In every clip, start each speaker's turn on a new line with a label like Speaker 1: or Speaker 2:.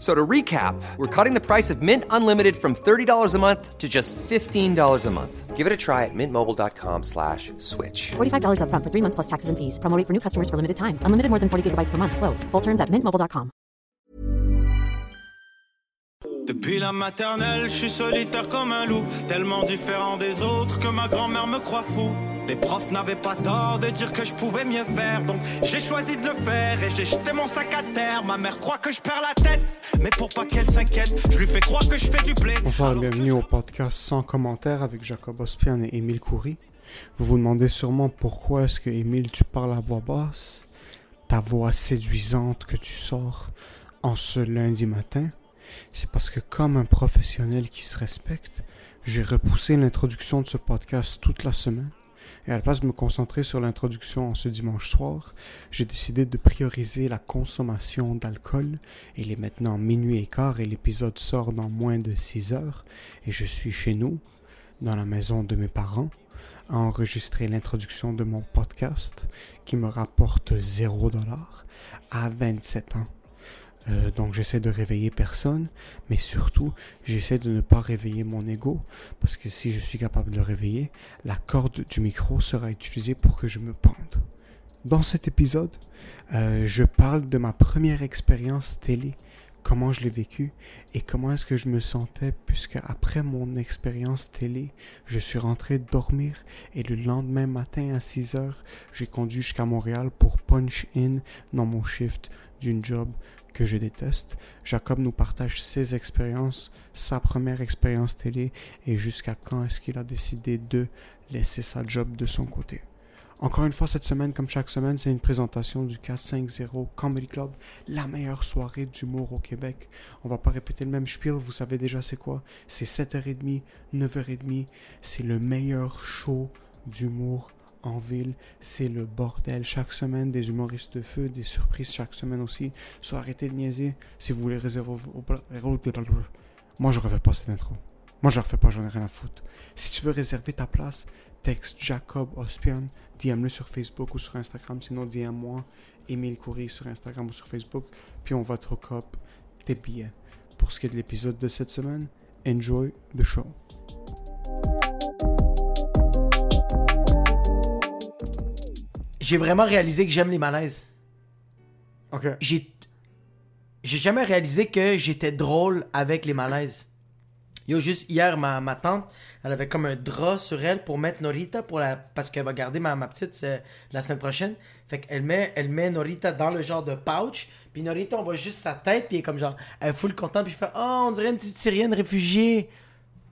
Speaker 1: So to recap, we're cutting the price of Mint Unlimited from $30 a month to just $15 a month. Give it a try at mintmobile.com slash switch.
Speaker 2: $45 upfront for three months plus taxes and fees. Promo rate for new customers for limited time. Unlimited more than 40 gigabytes per month. Slows. Full terms at mintmobile.com.
Speaker 3: Depuis la maternelle, je suis solitaire comme un loup, tellement différent des autres que ma grand-mère me croit fou. Les profs n'avaient pas tort de dire que je pouvais mieux faire, donc j'ai choisi de le faire et j'ai jeté mon sac à terre. Ma mère croit que je perds la tête, mais pour pas qu'elle s'inquiète, je lui fais croire que je fais du blé.
Speaker 4: Bonsoir et bienvenue au podcast sans commentaire avec Jacob Ospian et Émile Coury. Vous vous demandez sûrement pourquoi est-ce que Émile tu parles à voix basse, ta voix séduisante que tu sors en ce lundi matin? C'est parce que comme un professionnel qui se respecte, j'ai repoussé l'introduction de ce podcast toute la semaine. Et à la place de me concentrer sur l'introduction en ce dimanche soir, j'ai décidé de prioriser la consommation d'alcool. Il est maintenant minuit et quart et l'épisode sort dans moins de 6 heures. Et je suis chez nous, dans la maison de mes parents, à enregistrer l'introduction de mon podcast qui me rapporte 0$ à 27 ans. Euh, donc j'essaie de réveiller personne, mais surtout j'essaie de ne pas réveiller mon ego, parce que si je suis capable de le réveiller, la corde du micro sera utilisée pour que je me pende. Dans cet épisode, euh, je parle de ma première expérience télé, comment je l'ai vécu et comment est-ce que je me sentais, puisque après mon expérience télé, je suis rentré dormir et le lendemain matin à 6 heures, j'ai conduit jusqu'à Montréal pour punch in dans mon shift d'une job que je déteste. Jacob nous partage ses expériences, sa première expérience télé et jusqu'à quand est-ce qu'il a décidé de laisser sa job de son côté. Encore une fois, cette semaine, comme chaque semaine, c'est une présentation du 450 Comedy Club, la meilleure soirée d'humour au Québec. On va pas répéter le même spiel, vous savez déjà c'est quoi. C'est 7h30, 9h30, c'est le meilleur show d'humour en ville, c'est le bordel chaque semaine, des humoristes de feu, des surprises chaque semaine aussi. So arrêtez de niaiser si vous voulez réserver au... Moi je refais pas cette intro. Moi je refais pas, j'en ai rien à foutre. Si tu veux réserver ta place, texte Jacob Ospian, DM-le sur Facebook ou sur Instagram, sinon DM-moi, Émile Coury sur Instagram ou sur Facebook, puis on va te hook up tes billets. Pour ce qui est de l'épisode de cette semaine, enjoy the show.
Speaker 5: J'ai vraiment réalisé que j'aime les malaises.
Speaker 4: Ok.
Speaker 5: J'ai j'ai jamais réalisé que j'étais drôle avec les malaises. Yo, juste hier, ma, ma tante, elle avait comme un drap sur elle pour mettre Norita pour la, parce qu'elle va garder ma, ma petite euh, la semaine prochaine. Fait qu'elle met, elle met Norita dans le genre de pouch. Puis Norita, on voit juste sa tête. Puis elle est comme genre, elle est full contente. Puis je fais, oh, on dirait une petite syrienne réfugiée.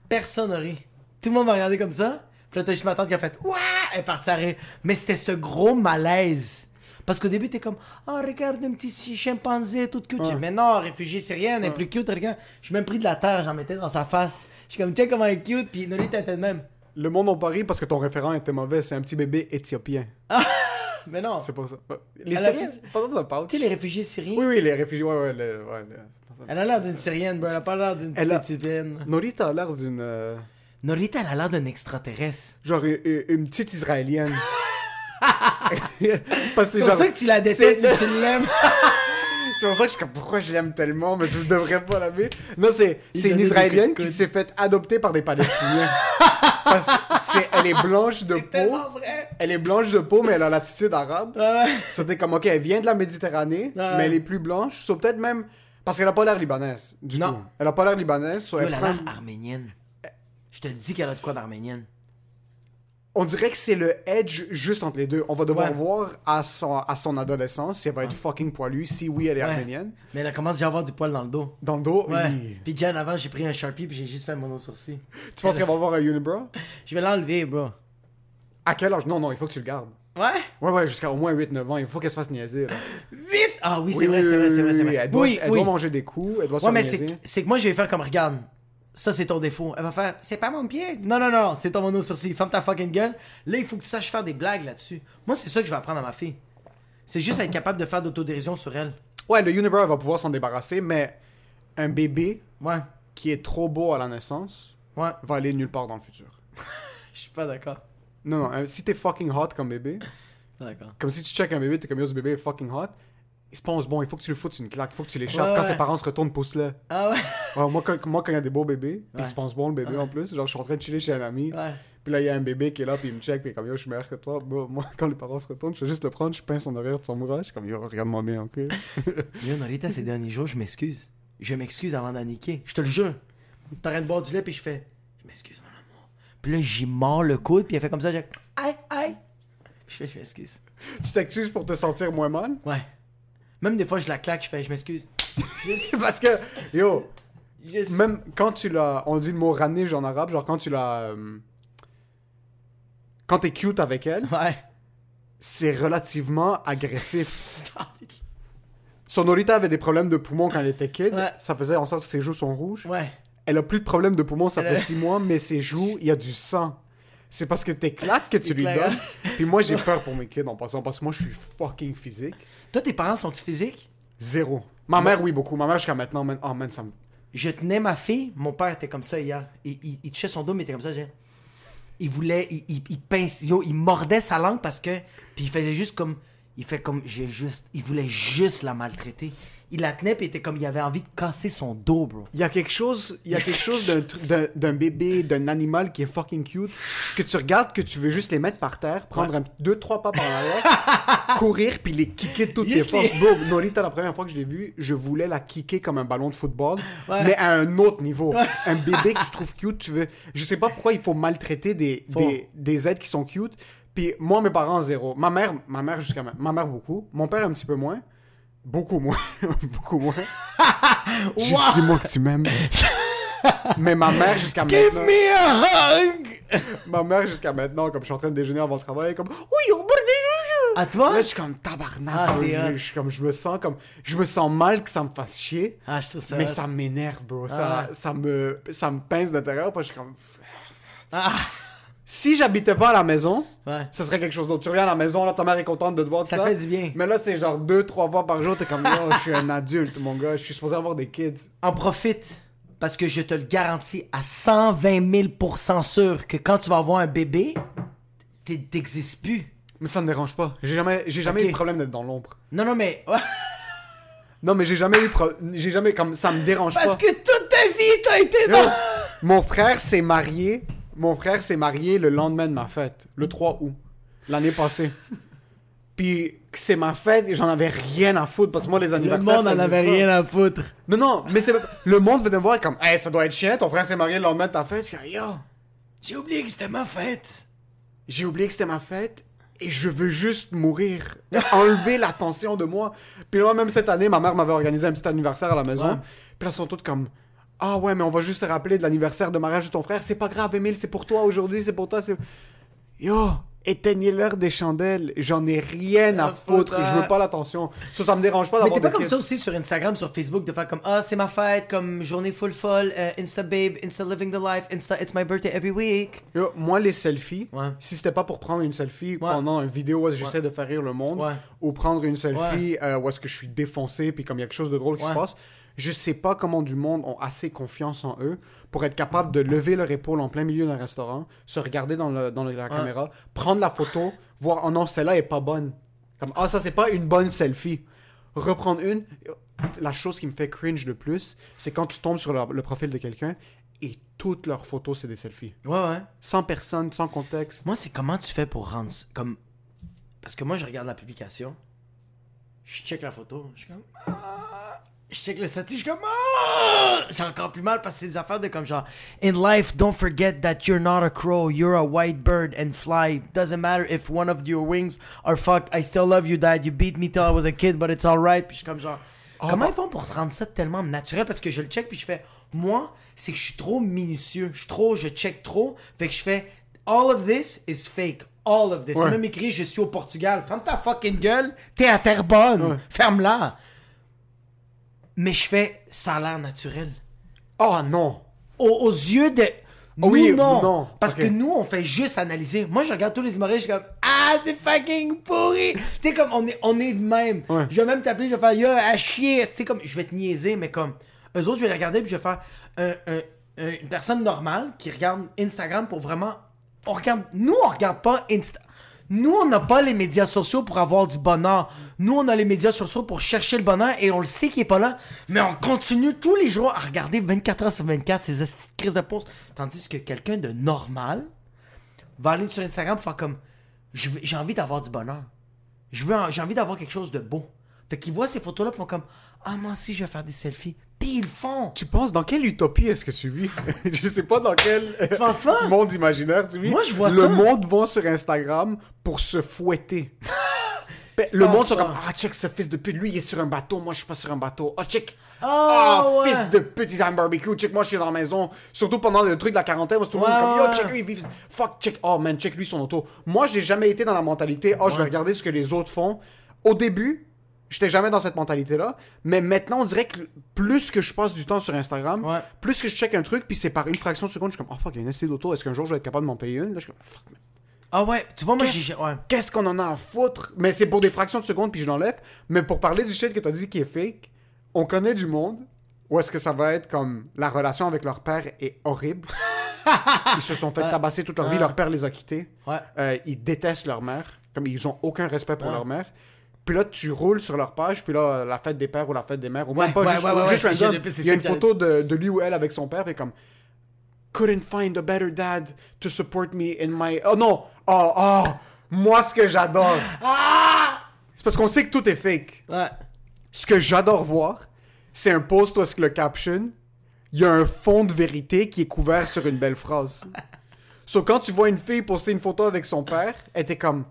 Speaker 5: Personne n'a ri. Tout le monde m'a regardé comme ça. Puis là, t'as juste ma tante qui a fait, Ouah! Elle est partie à rire. Mais c'était ce gros malaise. Parce qu'au début, t'es comme, oh, regarde un petit chimpanzé tout cute. Mais non, réfugié syrien, elle est plus cute, regarde. Je suis même pris de la terre, j'en mettais dans sa face. Je suis comme, tiens, comment elle est cute. Puis Norita était de même.
Speaker 4: Le monde en Paris parce que ton référent était mauvais, c'est un petit bébé éthiopien.
Speaker 5: Mais non.
Speaker 4: C'est pas ça. Les
Speaker 5: Elle
Speaker 4: Syriens,
Speaker 5: pris-
Speaker 4: pas dans un pouch.
Speaker 5: Tu sais, les réfugiés syriens?
Speaker 4: Oui, oui, les réfugiés, ouais, ouais. ouais, le-
Speaker 5: Elle a l'air d'une syrienne, bro. Elle a pas l'air d'une
Speaker 4: a-
Speaker 5: petite éthiopienne.
Speaker 4: Norita a l'air d'une.
Speaker 5: Norita, elle a l'air d'un extraterrestre.
Speaker 4: genre une, petite israélienne. Parce que
Speaker 5: C'est pour ça que tu la détestes, mais tu l'aimes.
Speaker 4: C'est pour ça que je comme, pourquoi je l'aime tellement, mais je ne devrais pas l'aimer. Non, c'est une Israélienne qui s'est faite adopter par des Palestiniens. Parce elle est blanche de peau.
Speaker 5: vrai.
Speaker 4: Elle est blanche de peau, mais elle a l'attitude arabe. C'était comme, ok, elle vient de la Méditerranée, mais elle est plus blanche. Soit peut-être même. Parce qu'elle a pas l'air libanaise. Du
Speaker 5: Non.
Speaker 4: tout. Elle a pas l'air libanaise.
Speaker 5: Yo,
Speaker 4: elle
Speaker 5: a l'air arménienne. Je te dis qu'elle a de quoi d'arménienne.
Speaker 4: On dirait que c'est le edge juste entre les deux. On va devoir
Speaker 5: Ouais.
Speaker 4: voir à son, à son adolescence si elle va être fucking poilue, si oui, elle est
Speaker 5: Ouais.
Speaker 4: arménienne.
Speaker 5: Mais elle commence déjà à avoir du poil dans le dos.
Speaker 4: Dans le dos,
Speaker 5: Ouais.
Speaker 4: oui.
Speaker 5: Puis Jen, avant, j'ai pris un Sharpie puis j'ai juste fait mon sourcil.
Speaker 4: Tu penses qu'elle va avoir un unibrow?
Speaker 5: Je vais l'enlever, bro.
Speaker 4: À quel âge? Non, non, il faut que tu le gardes.
Speaker 5: Ouais?
Speaker 4: Ouais, ouais, jusqu'à au moins 8-9 ans. Il faut qu'elle se fasse niaiser. là.
Speaker 5: Vite! Ah oui, c'est
Speaker 4: Oui,
Speaker 5: vrai, c'est vrai, c'est vrai,
Speaker 4: oui. Elle, doit,
Speaker 5: oui,
Speaker 4: elle
Speaker 5: oui.
Speaker 4: doit manger des coups, elle doit se
Speaker 5: Ouais, mais
Speaker 4: faire
Speaker 5: c'est
Speaker 4: niaiser.
Speaker 5: c'est que moi, je vais faire comme, regarde, ça, c'est ton défaut. Elle va faire, c'est pas mon pied. Non, non, non, c'est ton mono sourcil. Ferme ta fucking gueule. Là, il faut que tu saches faire des blagues là-dessus. Moi, c'est ça que je vais apprendre à ma fille. C'est juste être capable de faire d'autodérision sur elle.
Speaker 4: Ouais, le unibrow, va pouvoir s'en débarrasser, mais un bébé
Speaker 5: Ouais,
Speaker 4: qui est trop beau à la naissance
Speaker 5: ouais,
Speaker 4: va aller nulle part dans le futur.
Speaker 5: je suis pas d'accord.
Speaker 4: Non, non, euh, si t'es fucking hot comme bébé, comme si tu check un bébé, t'es comme yo, ce bébé est fucking hot, il se pense bon, il faut que tu lui foutes une claque, il faut que tu l'échappes.
Speaker 5: Ouais,
Speaker 4: quand
Speaker 5: ouais.
Speaker 4: ses parents se retournent, pousse-le.
Speaker 5: Ah ouais?
Speaker 4: Ouais, moi, quand, moi, quand il y a des beaux bébés, puis il se pense bon le bébé en plus, genre je suis en train de chiller chez un ami,
Speaker 5: Ouais.
Speaker 4: puis là il y a un bébé qui est là, puis il me check, puis il est comme yo, je suis meilleur que toi. Bro, moi, quand les parents se retournent, je fais juste le prendre, je pince son oreille de son mourage, je suis comme yo, regarde-moi bien, ok?
Speaker 5: Yo, Norita, ces derniers jours, je m'excuse. Je m'excuse avant d'en niquer. Je te le jure. T'arrêtes de boire du lait, puis je fais, je m'excuse, mon amour. Puis là, j'y mords le coude, puis elle fait comme ça, j'ai, aïe, aïe. Je fais, je m'excuse.
Speaker 4: tu t'excuses pour te sentir moins mal?
Speaker 5: Ouais. Même des fois, je la claque, je fais, je m'excuse.
Speaker 4: Parce que, yo, même quand tu l'as, on dit le mot ranige en arabe, genre quand tu l'as, euh, quand t'es cute avec elle,
Speaker 5: Ouais.
Speaker 4: c'est relativement agressif. Sonorita avait des problèmes de poumons quand elle était kid,
Speaker 5: Ouais.
Speaker 4: ça faisait en sorte que ses joues sont rouges.
Speaker 5: Ouais.
Speaker 4: Elle a plus de problèmes de poumons, ça
Speaker 5: Elle
Speaker 4: fait
Speaker 5: a-
Speaker 4: 6 mois, mais ses joues, il y a du sang. C'est parce que t'es claques que tu lui donnes. Puis moi, j'ai peur pour mes kids en passant, parce que moi, je suis fucking physique.
Speaker 5: Toi, tes parents sont-ils physiques?
Speaker 4: Zéro. Ma mère, oui, beaucoup. Ma mère, jusqu'à maintenant, man, oh man, ça me...
Speaker 5: Je tenais ma fille, mon père était comme ça hier. Il, il, il touchait son dos, mais il était comme ça, j'ai- Il voulait, il, il, il pince, yo, il mordait sa langue parce que, puis il faisait juste comme, il fait comme, j'ai juste, il voulait juste la maltraiter. Il la tenait, puis il était comme, il avait envie de casser son dos, bro.
Speaker 4: Il y a quelque chose, il y a quelque chose d'un bébé, d'un animal qui est fucking cute, que tu regardes, que tu veux juste les mettre par terre, prendre un, deux, trois pas par l'arrière, courir, puis les kicker de toutes
Speaker 5: les-
Speaker 4: forces. Bro, Nolita, la première fois que je l'ai vue, je voulais la kicker comme un ballon de football,
Speaker 5: Ouais.
Speaker 4: mais à un autre niveau. Un bébé que tu trouves cute, tu veux... Je sais pas pourquoi il faut maltraiter des, des, des êtres qui sont cute. Puis moi, mes parents, zéro. Ma mère, ma mère jusqu'à ma... ma mère, beaucoup. Mon père, un petit peu moins. Beaucoup moins. beaucoup moins. Juste dis-moi que tu m'aimes. Mais ma mère, jusqu'à
Speaker 5: Give
Speaker 4: maintenant...
Speaker 5: me a hug!
Speaker 4: Ma mère, jusqu'à maintenant, comme je suis en train de déjeuner avant le travail, comme... Oui, on
Speaker 5: À toi?
Speaker 4: Là, je suis comme tabarnak.
Speaker 5: Ah,
Speaker 4: je, suis comme, je me sens comme... Je me sens mal que ça me fasse chier.
Speaker 5: Ah, je trouve ça.
Speaker 4: mais
Speaker 5: hot.
Speaker 4: ça m'énerve, bro.
Speaker 5: Ah.
Speaker 4: Ça, ça, me, ça me pince d'intérieur. Puis je suis comme...
Speaker 5: Ah,
Speaker 4: Si j'habitais pas à la maison,
Speaker 5: ouais.
Speaker 4: ce serait quelque chose d'autre. Tu reviens à la maison, là, ta mère est contente de te voir, tout
Speaker 5: Ça
Speaker 4: ça.
Speaker 5: fait du bien.
Speaker 4: Mais là, c'est genre deux, trois fois par jour, t'es comme, oh, je suis un adulte, mon gars. Je suis supposé avoir des kids.
Speaker 5: En profite. Parce que je te le garantis à 120 000% sûr que quand tu vas avoir un bébé, t'es- t'existes plus.
Speaker 4: Mais ça me dérange pas. J'ai jamais, j'ai jamais eu de problème d'être dans l'ombre.
Speaker 5: Non, non, mais.
Speaker 4: Non, mais j'ai jamais eu pro- j'ai jamais comme ça me dérange
Speaker 5: Parce
Speaker 4: pas.
Speaker 5: que toute ta vie, t'as été
Speaker 4: Yo,
Speaker 5: dans.
Speaker 4: mon frère s'est marié. Mon frère s'est marié le lendemain de ma fête, le 3 août, l'année passée. Puis c'est ma fête et j'en avais rien à foutre parce que moi les
Speaker 5: Le
Speaker 4: anniversaires
Speaker 5: monde
Speaker 4: ça
Speaker 5: en avait
Speaker 4: pas.
Speaker 5: rien à foutre.
Speaker 4: Non non, mais c'est le monde venait me voir comme hey, ça doit être chiant, ton frère s'est marié le lendemain de ta fête. Je yo,
Speaker 5: J'ai oublié que c'était ma fête.
Speaker 4: j'ai oublié que c'était ma fête et je veux juste mourir, enlever l'attention de moi. Puis là, même cette année, ma mère m'avait organisé un petit anniversaire à la maison.
Speaker 5: Ouais.
Speaker 4: Puis là, sont toutes comme Ah ouais, mais on va juste se rappeler de l'anniversaire de mariage de ton frère. C'est pas grave, Emile, c'est pour toi aujourd'hui, c'est pour toi. c'est- Yo, éteignez-leur des chandelles. J'en ai rien à foutre. Je veux pas l'attention. Ça, ça me dérange pas
Speaker 5: Mais
Speaker 4: d'avoir
Speaker 5: t'es pas
Speaker 4: des
Speaker 5: comme
Speaker 4: kids.
Speaker 5: ça aussi sur Instagram, sur Facebook, de faire comme Ah, c'est ma fête, comme journée full folle, euh, Insta babe, Insta living the life, Insta it's my birthday every week.
Speaker 4: Yo, moi, les selfies,
Speaker 5: Ouais.
Speaker 4: si c'était pas pour prendre une selfie pendant une vidéo où j'essaie de faire rire le monde,
Speaker 5: Ouais.
Speaker 4: ou prendre une selfie euh, où est-ce que je suis défoncé, puis comme il y a quelque chose de drôle qui
Speaker 5: Ouais.
Speaker 4: se passe, je sais pas comment du monde ont assez confiance en eux pour être capable de lever leur épaule en plein milieu d'un restaurant, se regarder dans, le, dans la caméra, prendre la photo, voir, oh non, celle-là est pas bonne. Comme, ah, ça, c'est pas une bonne selfie. Reprendre une. La chose qui me fait cringe le plus, c'est quand tu tombes sur leur- le profil de quelqu'un et toutes leurs photos, c'est des selfies.
Speaker 5: Ouais, ouais.
Speaker 4: Sans personne, sans contexte.
Speaker 5: Moi, c'est comment tu fais pour rendre. Comme... Parce que moi, je regarde la publication, je check la photo, je suis comme. Je check le statut, je suis comme Ah! J'ai encore plus mal parce que c'est des affaires de comme genre In life, don't forget that you're not a crow, you're a white bird and fly. Doesn't matter if one of your wings are fucked. I still love you, dad. You beat me till I was a kid, but it's alright. Puis je suis comme genre Comment ils font pour se rendre ça tellement naturel? Parce que je le check puis je fais Moi, c'est que je suis trop minutieux. Je suis trop, je check trop. Fait que je fais All of this is fake. All of this.
Speaker 4: Ouais.
Speaker 5: C'est même écrit Je suis au Portugal. Ferme ta fucking gueule. T'es à Terrebonne. Ferme-la. Mais je fais ça a l'air naturel.
Speaker 4: Oh non!
Speaker 5: Aux, aux yeux de. Nous,
Speaker 4: oui,
Speaker 5: non.
Speaker 4: non,
Speaker 5: Parce que nous, on fait juste analyser. Moi, je regarde tous les humoristes, je suis comme Ah, c'est fucking pourri. tu sais, comme on est, on est de même.
Speaker 4: Ouais.
Speaker 5: Je vais même t'appeler, je vais faire Yo, à chier. Tu sais, comme je vais te niaiser, mais comme. Eux autres, je vais les regarder, puis je vais faire un- un- un- une personne normale qui regarde Instagram pour vraiment. On regarde. Nous, on regarde pas Insta. Nous, on n'a pas les médias sociaux pour avoir du bonheur. Nous, on a les médias sociaux pour chercher le bonheur et on le sait qu'il est pas là. Mais on continue tous les jours à regarder 24 heures sur 24 ces crises de poste. Tandis que quelqu'un de normal va aller sur Instagram pour faire comme j'ai envie d'avoir du bonheur. J'ai envie d'avoir quelque chose de beau. Fait qu'ils voient ces photos-là, ils font comme ah moi aussi je vais faire des selfies. Ils font.
Speaker 4: Tu penses dans quelle utopie est-ce que tu vis? Je sais pas dans quel
Speaker 5: penses pas?
Speaker 4: monde imaginaire tu vis.
Speaker 5: Moi, je vois
Speaker 4: le
Speaker 5: ça.
Speaker 4: monde va sur Instagram pour se fouetter. Ben, le monde sont comme ah check ce fils de pute lui il est sur un bateau moi je suis pas sur un bateau oh check
Speaker 5: Oh,
Speaker 4: Ah,
Speaker 5: ouais.
Speaker 4: fils de pute, ils ont un barbecue. Check, moi, je suis dans la maison. Surtout pendant le truc de la quarantaine, moi, tout le monde comme, yo, check, eux, ils vivent. Fuck, check. Oh, man, check lui son auto. Moi, j'ai jamais été dans la mentalité, oh, je vais regarder ce que les autres font. Au début, j'étais jamais dans cette mentalité-là. Mais maintenant, on dirait que plus que je passe du temps sur Instagram,
Speaker 5: Ouais.
Speaker 4: plus que je check un truc, puis c'est par une fraction de seconde, je suis comme, oh, fuck, il y a une essai d'auto. Est-ce qu'un jour, je vais être capable de m'en payer une? Là, je suis comme, fuck, man.
Speaker 5: Ah ouais, tu vois, moi
Speaker 4: Qu'est-ce
Speaker 5: j'ai. Ouais.
Speaker 4: qu'est-ce qu'on en a à foutre? Mais c'est pour des fractions de secondes, puis je l'enlève. Mais pour parler du shit que t'as dit qui est fake, on connaît du monde où est-ce que ça va être comme la relation avec leur père est horrible. ils se sont fait tabasser toute leur vie, leur père les a quittés. Euh, ils détestent leur mère, comme ils ont aucun respect pour leur mère. Puis là, tu roules sur leur page, puis là, la fête des pères ou la fête des mères, ou même
Speaker 5: Ouais,
Speaker 4: pas
Speaker 5: ouais,
Speaker 4: juste,
Speaker 5: ouais,
Speaker 4: juste random. Il y a une photo de, de lui ou elle avec son père, puis comme couldn't find a better dad to support me in my. Oh non! Oh, oh! Moi, ce que j'adore! C'est parce qu'on sait que tout est fake.
Speaker 5: Ouais.
Speaker 4: Ce que j'adore voir, c'est un post où est-ce que le caption, il y a un fond de vérité qui est couvert sur une belle phrase. So, quand tu vois une fille poster une photo avec son père, elle était comme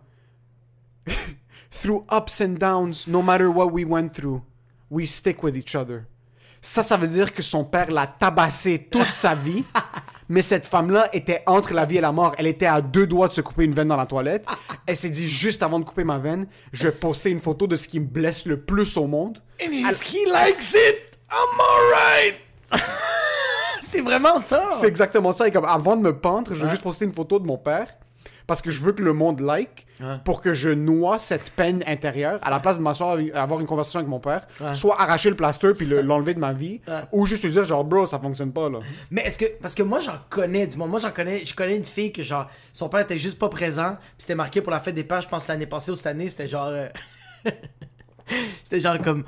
Speaker 4: Through ups and downs, no matter what we went through, we stick with each other. Ça, ça veut dire que son père l'a tabassé toute sa vie, mais cette femme-là était entre la vie et la mort. Elle était à deux doigts de se couper une veine dans la toilette. Elle s'est dit, juste avant de couper ma veine, je vais poster une photo de ce qui me blesse le plus au monde.
Speaker 5: And if he likes it, I'm alright. c'est vraiment ça.
Speaker 4: C'est exactement ça. Et comme avant de me pendre, je vais juste poster une photo de mon père parce que je veux que le monde like pour que je noie cette peine intérieure à la place de m'asseoir avoir une conversation avec mon père, soit arracher le plaster puis le- l'enlever de ma vie ou juste lui dire genre bro ça fonctionne pas là.
Speaker 5: Mais est-ce que parce que moi j'en connais du monde, moi j'en connais, je connais une fille que genre son père était juste pas présent, puis c'était marqué pour la fête des pères, je pense l'année passée ou cette année, c'était genre euh, c'était genre comme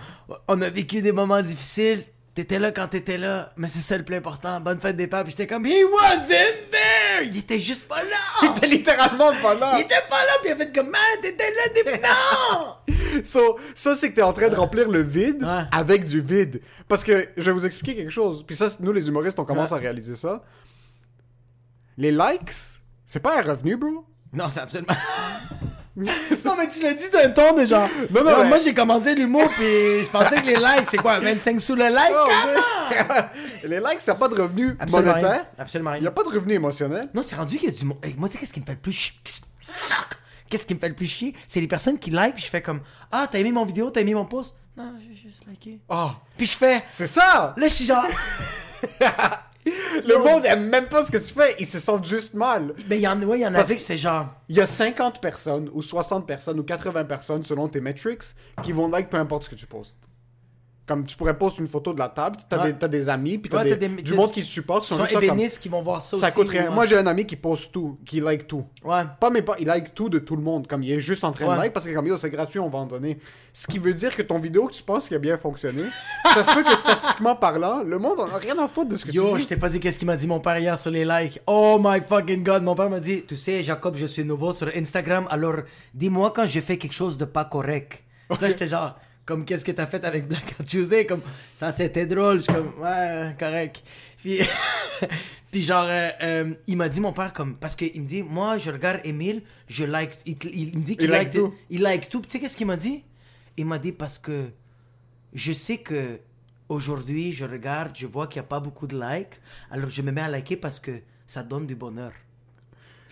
Speaker 5: on a vécu des moments difficiles, t'étais là quand t'étais là, mais c'est ça le plus important, bonne fête des puis j'étais comme he wasn't there, il était juste pas là.
Speaker 4: T'es littéralement pas là.
Speaker 5: Il était pas là, puis il a fait comme man, t'étais là depuis non.
Speaker 4: So, ça, c'est que t'es en train de remplir le vide
Speaker 5: Ouais.
Speaker 4: avec du vide. Parce que je vais vous expliquer quelque chose. Puis ça, nous, les humoristes, on commence à réaliser ça. Les likes, c'est pas un revenu, bro?
Speaker 5: Non, c'est absolument. non, mais tu l'as dit d'un ton de genre.
Speaker 4: Non, non,
Speaker 5: Moi, j'ai commencé l'humour, puis je pensais que les likes, c'est quoi, 25 sous le like?
Speaker 4: Mais- les likes, ça n'a pas de revenu
Speaker 5: Absolument
Speaker 4: monétaire.
Speaker 5: rien. Absolument
Speaker 4: Il n'y a
Speaker 5: rien.
Speaker 4: pas de revenu émotionnel.
Speaker 5: Non, c'est rendu qu'il y a du monde. Hey, moi, tu sais, qu'est-ce qui me fait le plus chier? Qu'est-ce qui me fait le plus chier? C'est les personnes qui like, puis je fais comme Ah, t'as aimé mon vidéo, t'as aimé mon post? Non, j'ai juste liké.
Speaker 4: Oh,
Speaker 5: Puis je fais.
Speaker 4: c'est ça!
Speaker 5: Là, je suis genre.
Speaker 4: Le monde aime même pas ce que tu fais. Ils se sentent juste mal.
Speaker 5: Mais il y en, ouais, y en avait
Speaker 4: que
Speaker 5: c'est genre.
Speaker 4: Il y a 50 personnes, ou 60 personnes, ou 80 personnes, selon tes metrics, qui vont like peu importe ce que tu postes. Comme tu pourrais poster une photo de la table, t'as
Speaker 5: Ouais.
Speaker 4: des, amis, puis t'as
Speaker 5: Ouais,
Speaker 4: des,
Speaker 5: t'as des-
Speaker 4: du monde qui se supporte, qui sont
Speaker 5: sont
Speaker 4: comme-
Speaker 5: ébénistes qui vont voir ça,
Speaker 4: Ça
Speaker 5: aussi.
Speaker 4: coûte rien. Moi, j'ai un ami qui poste tout, qui like tout.
Speaker 5: Ouais.
Speaker 4: Pas mais pas, il like tout de tout le monde. Comme il est juste en train de like parce que comme yo, c'est gratuit, on va en donner. Ce qui veut dire que ton vidéo que tu penses qui a bien fonctionné, ça se peut que statistiquement parlant, le monde en a rien à foutre de ce que
Speaker 5: Yo,
Speaker 4: tu
Speaker 5: je
Speaker 4: dis.
Speaker 5: t'ai pas dit qu'est-ce qu'il m'a dit mon père hier sur les likes. Oh my fucking god, mon père m'a dit, tu sais, Jacob, je suis nouveau sur Instagram, alors dis-moi quand je fais quelque chose de pas correct. Là, j'étais genre, comme qu'est-ce que t'as fait avec Black Out Tuesday, comme ça c'était drôle, je suis comme ouais, correct. Puis, puis genre, euh, euh, il m'a dit mon père comme parce qu'il me dit moi je regarde Emile, je like, il, il- il me dit qu'il
Speaker 4: Il like
Speaker 5: like,
Speaker 4: tout.
Speaker 5: il like tout. Tu sais qu'est-ce qu'il m'a dit? Il m'a dit parce que je sais que aujourd'hui je regarde, je vois qu'il n'y a pas beaucoup de likes, alors je me mets à liker parce que ça donne du bonheur.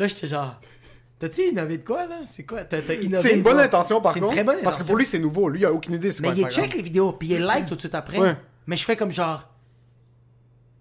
Speaker 5: Là j'étais genre T'as-tu innové de quoi là? C'est quoi? T'as- innové
Speaker 4: C'est une bonne intention par
Speaker 5: C'est
Speaker 4: contre.
Speaker 5: une très bonne
Speaker 4: Parce que
Speaker 5: intention.
Speaker 4: pour lui, c'est nouveau. Lui, il a aucune idée. c'est
Speaker 5: Mais
Speaker 4: quoi
Speaker 5: il check les vidéos, puis il like tout de suite après.
Speaker 4: Ouais.
Speaker 5: Mais je fais comme genre.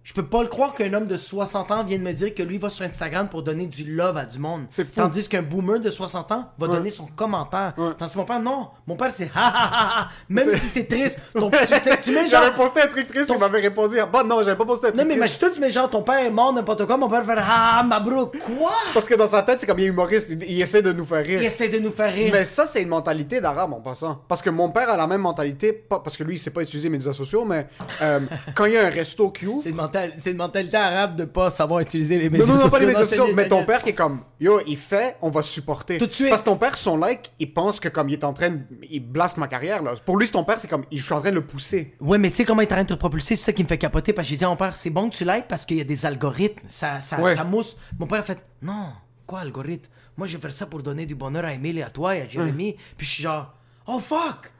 Speaker 5: Je peux pas le croire qu'un homme de 60 ans vienne me dire que lui va sur Instagram pour donner du love à du monde.
Speaker 4: C'est fou.
Speaker 5: Tandis qu'un boomer de 60 ans va donner son commentaire.
Speaker 4: Ouais.
Speaker 5: Tandis que mon père, non. Mon père, c'est ha ha ha ha. Même si c'est triste. Ton, tu, mets genre.
Speaker 4: J'avais posté un truc triste, il m'avait répondu. Ah, bah non, j'avais pas posté un truc
Speaker 5: Non, mais imagine-toi, tu mets genre ton père est mort, n'importe quoi. Mon père va faire ah, ma bro, quoi?
Speaker 4: Parce que dans sa tête, c'est comme il est humoriste. Il, il essaie de nous faire rire.
Speaker 5: Il essaie de nous faire rire.
Speaker 4: Mais ça, c'est une mentalité d'arabe en passant. Parce que mon père a la même mentalité, pas, parce que lui, il sait pas utiliser mes médias sociaux, mais euh, quand il y a un resto qui ouvre.
Speaker 5: C'est une, mental- c'est une mentalité arabe de pas savoir utiliser les médias
Speaker 4: non, non,
Speaker 5: sociaux.
Speaker 4: pas les médias sociaux, mais ton père qui est comme, yo, il fait, on va supporter.
Speaker 5: Tout de suite.
Speaker 4: Parce que ton père, son like, il pense que comme il est en train de, il blaste ma carrière, là. Pour lui, ton père, c'est comme, je suis en train de le pousser.
Speaker 5: Ouais, mais tu sais comment il est en train de te propulser, c'est ça qui me fait capoter parce que j'ai dit à mon père, c'est bon que tu likes parce qu'il y a des algorithmes, ça, ça,
Speaker 4: Ouais.
Speaker 5: ça mousse. Mon père a fait, non, quoi algorithme? Moi, je vais faire ça pour donner du bonheur à Emile et à toi et à Jérémy. Puis je suis genre, oh fuck.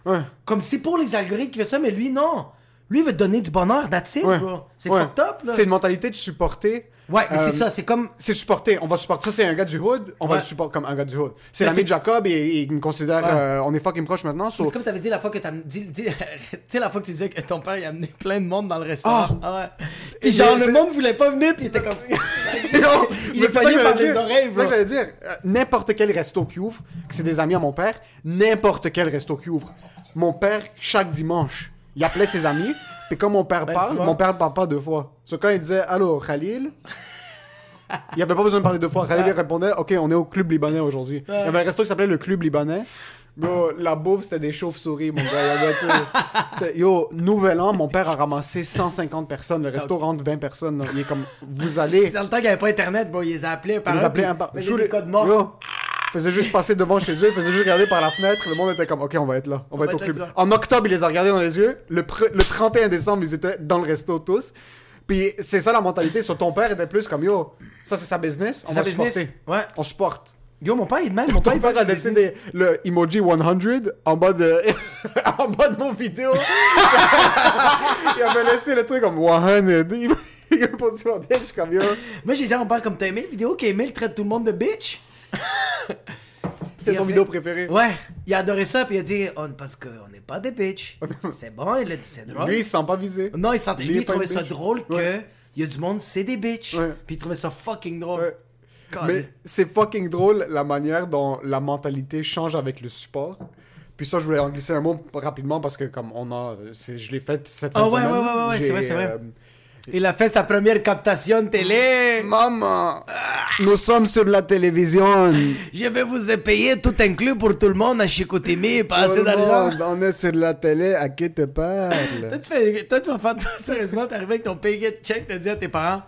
Speaker 5: Comme c'est pour les algorithmes qui fait ça, mais lui, non. Lui, il veut te donner du bonheur, that's it,
Speaker 4: Ouais.
Speaker 5: bro. C'est
Speaker 4: Ouais.
Speaker 5: fucked up, là.
Speaker 4: C'est une mentalité de supporter.
Speaker 5: Ouais, mais
Speaker 4: Euh,
Speaker 5: c'est ça, c'est comme.
Speaker 4: C'est supporter, on va supporter. Ça, c'est un gars du hood, on va
Speaker 5: Ouais.
Speaker 4: le supporter comme un gars du hood. C'est l'ami de Jacob et, il me considère,
Speaker 5: Ouais.
Speaker 4: euh, on est fucking proche maintenant. so-
Speaker 5: C'est comme t'avais dit la fois que t'as dit, dit- tu sais la fois que tu disais que ton père il a amené plein de monde dans le restaurant. Ah ouais. Puis
Speaker 4: Et
Speaker 5: genre le monde voulait pas venir puis il était comme
Speaker 4: Non,
Speaker 5: Il est pogné par les oreilles,
Speaker 4: C'est ça que j'allais dire. Euh, N'importe quel resto qui ouvre, que c'est des amis à mon père, n'importe quel resto qui ouvre. Mon père, chaque dimanche, il appelait ses amis, puis quand mon père
Speaker 5: Ben,
Speaker 4: parle, mon père parle pas deux fois. So, quand il disait « Allô, Khalil », il avait pas besoin de parler deux fois. Khalil il répondait « Ok, on est au Club Libanais aujourd'hui. Il y avait un resto qui s'appelait le Club Libanais. Bro, la bouffe, c'était des chauves-souris, mon gars. Yo, nouvel an, mon père a ramassé 150 personnes. Le resto rentre 20 personnes. là. Il est comme, vous allez...
Speaker 5: C'est dans le temps qu'il n'y avait pas internet, bro, ils les appelaient par
Speaker 4: Ils les appelaient un par...
Speaker 5: des codes morts.
Speaker 4: Faisait juste passer devant chez eux, faisait juste regarder par la fenêtre. Le monde était comme, ok, on va être là. On va être au club. En octobre, il les a regardés dans les yeux. Le, le 31 décembre, ils étaient dans le resto tous. Puis c'est ça la mentalité. Sur ton père était plus comme, yo, ça c'est sa business. On
Speaker 5: C'est
Speaker 4: va
Speaker 5: sa business.
Speaker 4: supporter.
Speaker 5: Ouais.
Speaker 4: On supporte.
Speaker 5: Yo, mon père, il est de même. Mon père,
Speaker 4: Ton
Speaker 5: il
Speaker 4: père a laissé des, le emoji 100 en bas de, en bas de mon vidéo. il avait laissé le truc comme 100. Il il a pas supporté. Je suis comme, yo.
Speaker 5: Moi, j'ai dit à mon père, comme t'as aimé la vidéo qu'Emile traite tout le monde de bitch?
Speaker 4: C'était son
Speaker 5: fait-
Speaker 4: vidéo préférée.
Speaker 5: Ouais, il a adoré ça, puis il a dit, oh, parce qu'on n'est pas des bitch. c'est bon, c'est drôle.
Speaker 4: Lui, il se sent pas visé.
Speaker 5: Non, il sentait,
Speaker 4: Lui,
Speaker 5: lui,
Speaker 4: il
Speaker 5: trouvait ça
Speaker 4: bitch.
Speaker 5: drôle que
Speaker 4: Ouais.
Speaker 5: il y a du monde, c'est des bitch.
Speaker 4: Ouais.
Speaker 5: Puis il trouvait ça fucking drôle.
Speaker 4: Ouais. Mais c'est fucking drôle la manière dont la mentalité change avec le support. Puis ça, je voulais en glisser un mot rapidement parce que comme on a, c'est- je l'ai fait cette
Speaker 5: Ah
Speaker 4: de
Speaker 5: ouais,
Speaker 4: semaine.
Speaker 5: ouais, ouais, ouais,
Speaker 4: J'ai,
Speaker 5: c'est vrai, c'est vrai.
Speaker 4: euh,
Speaker 5: Il a fait sa première captation télé.
Speaker 4: Maman, nous sommes sur la télévision.
Speaker 5: Je vais vous payer tout inclus pour tout le monde à Chicoutimi, pas assez
Speaker 4: le
Speaker 5: d'argent.
Speaker 4: monde, on est sur la télé, à qui te parle
Speaker 5: Toi, tu, fais, toi, tu vas faire, toi, sérieusement, t'arrives avec ton payé check, t'as dit à tes parents,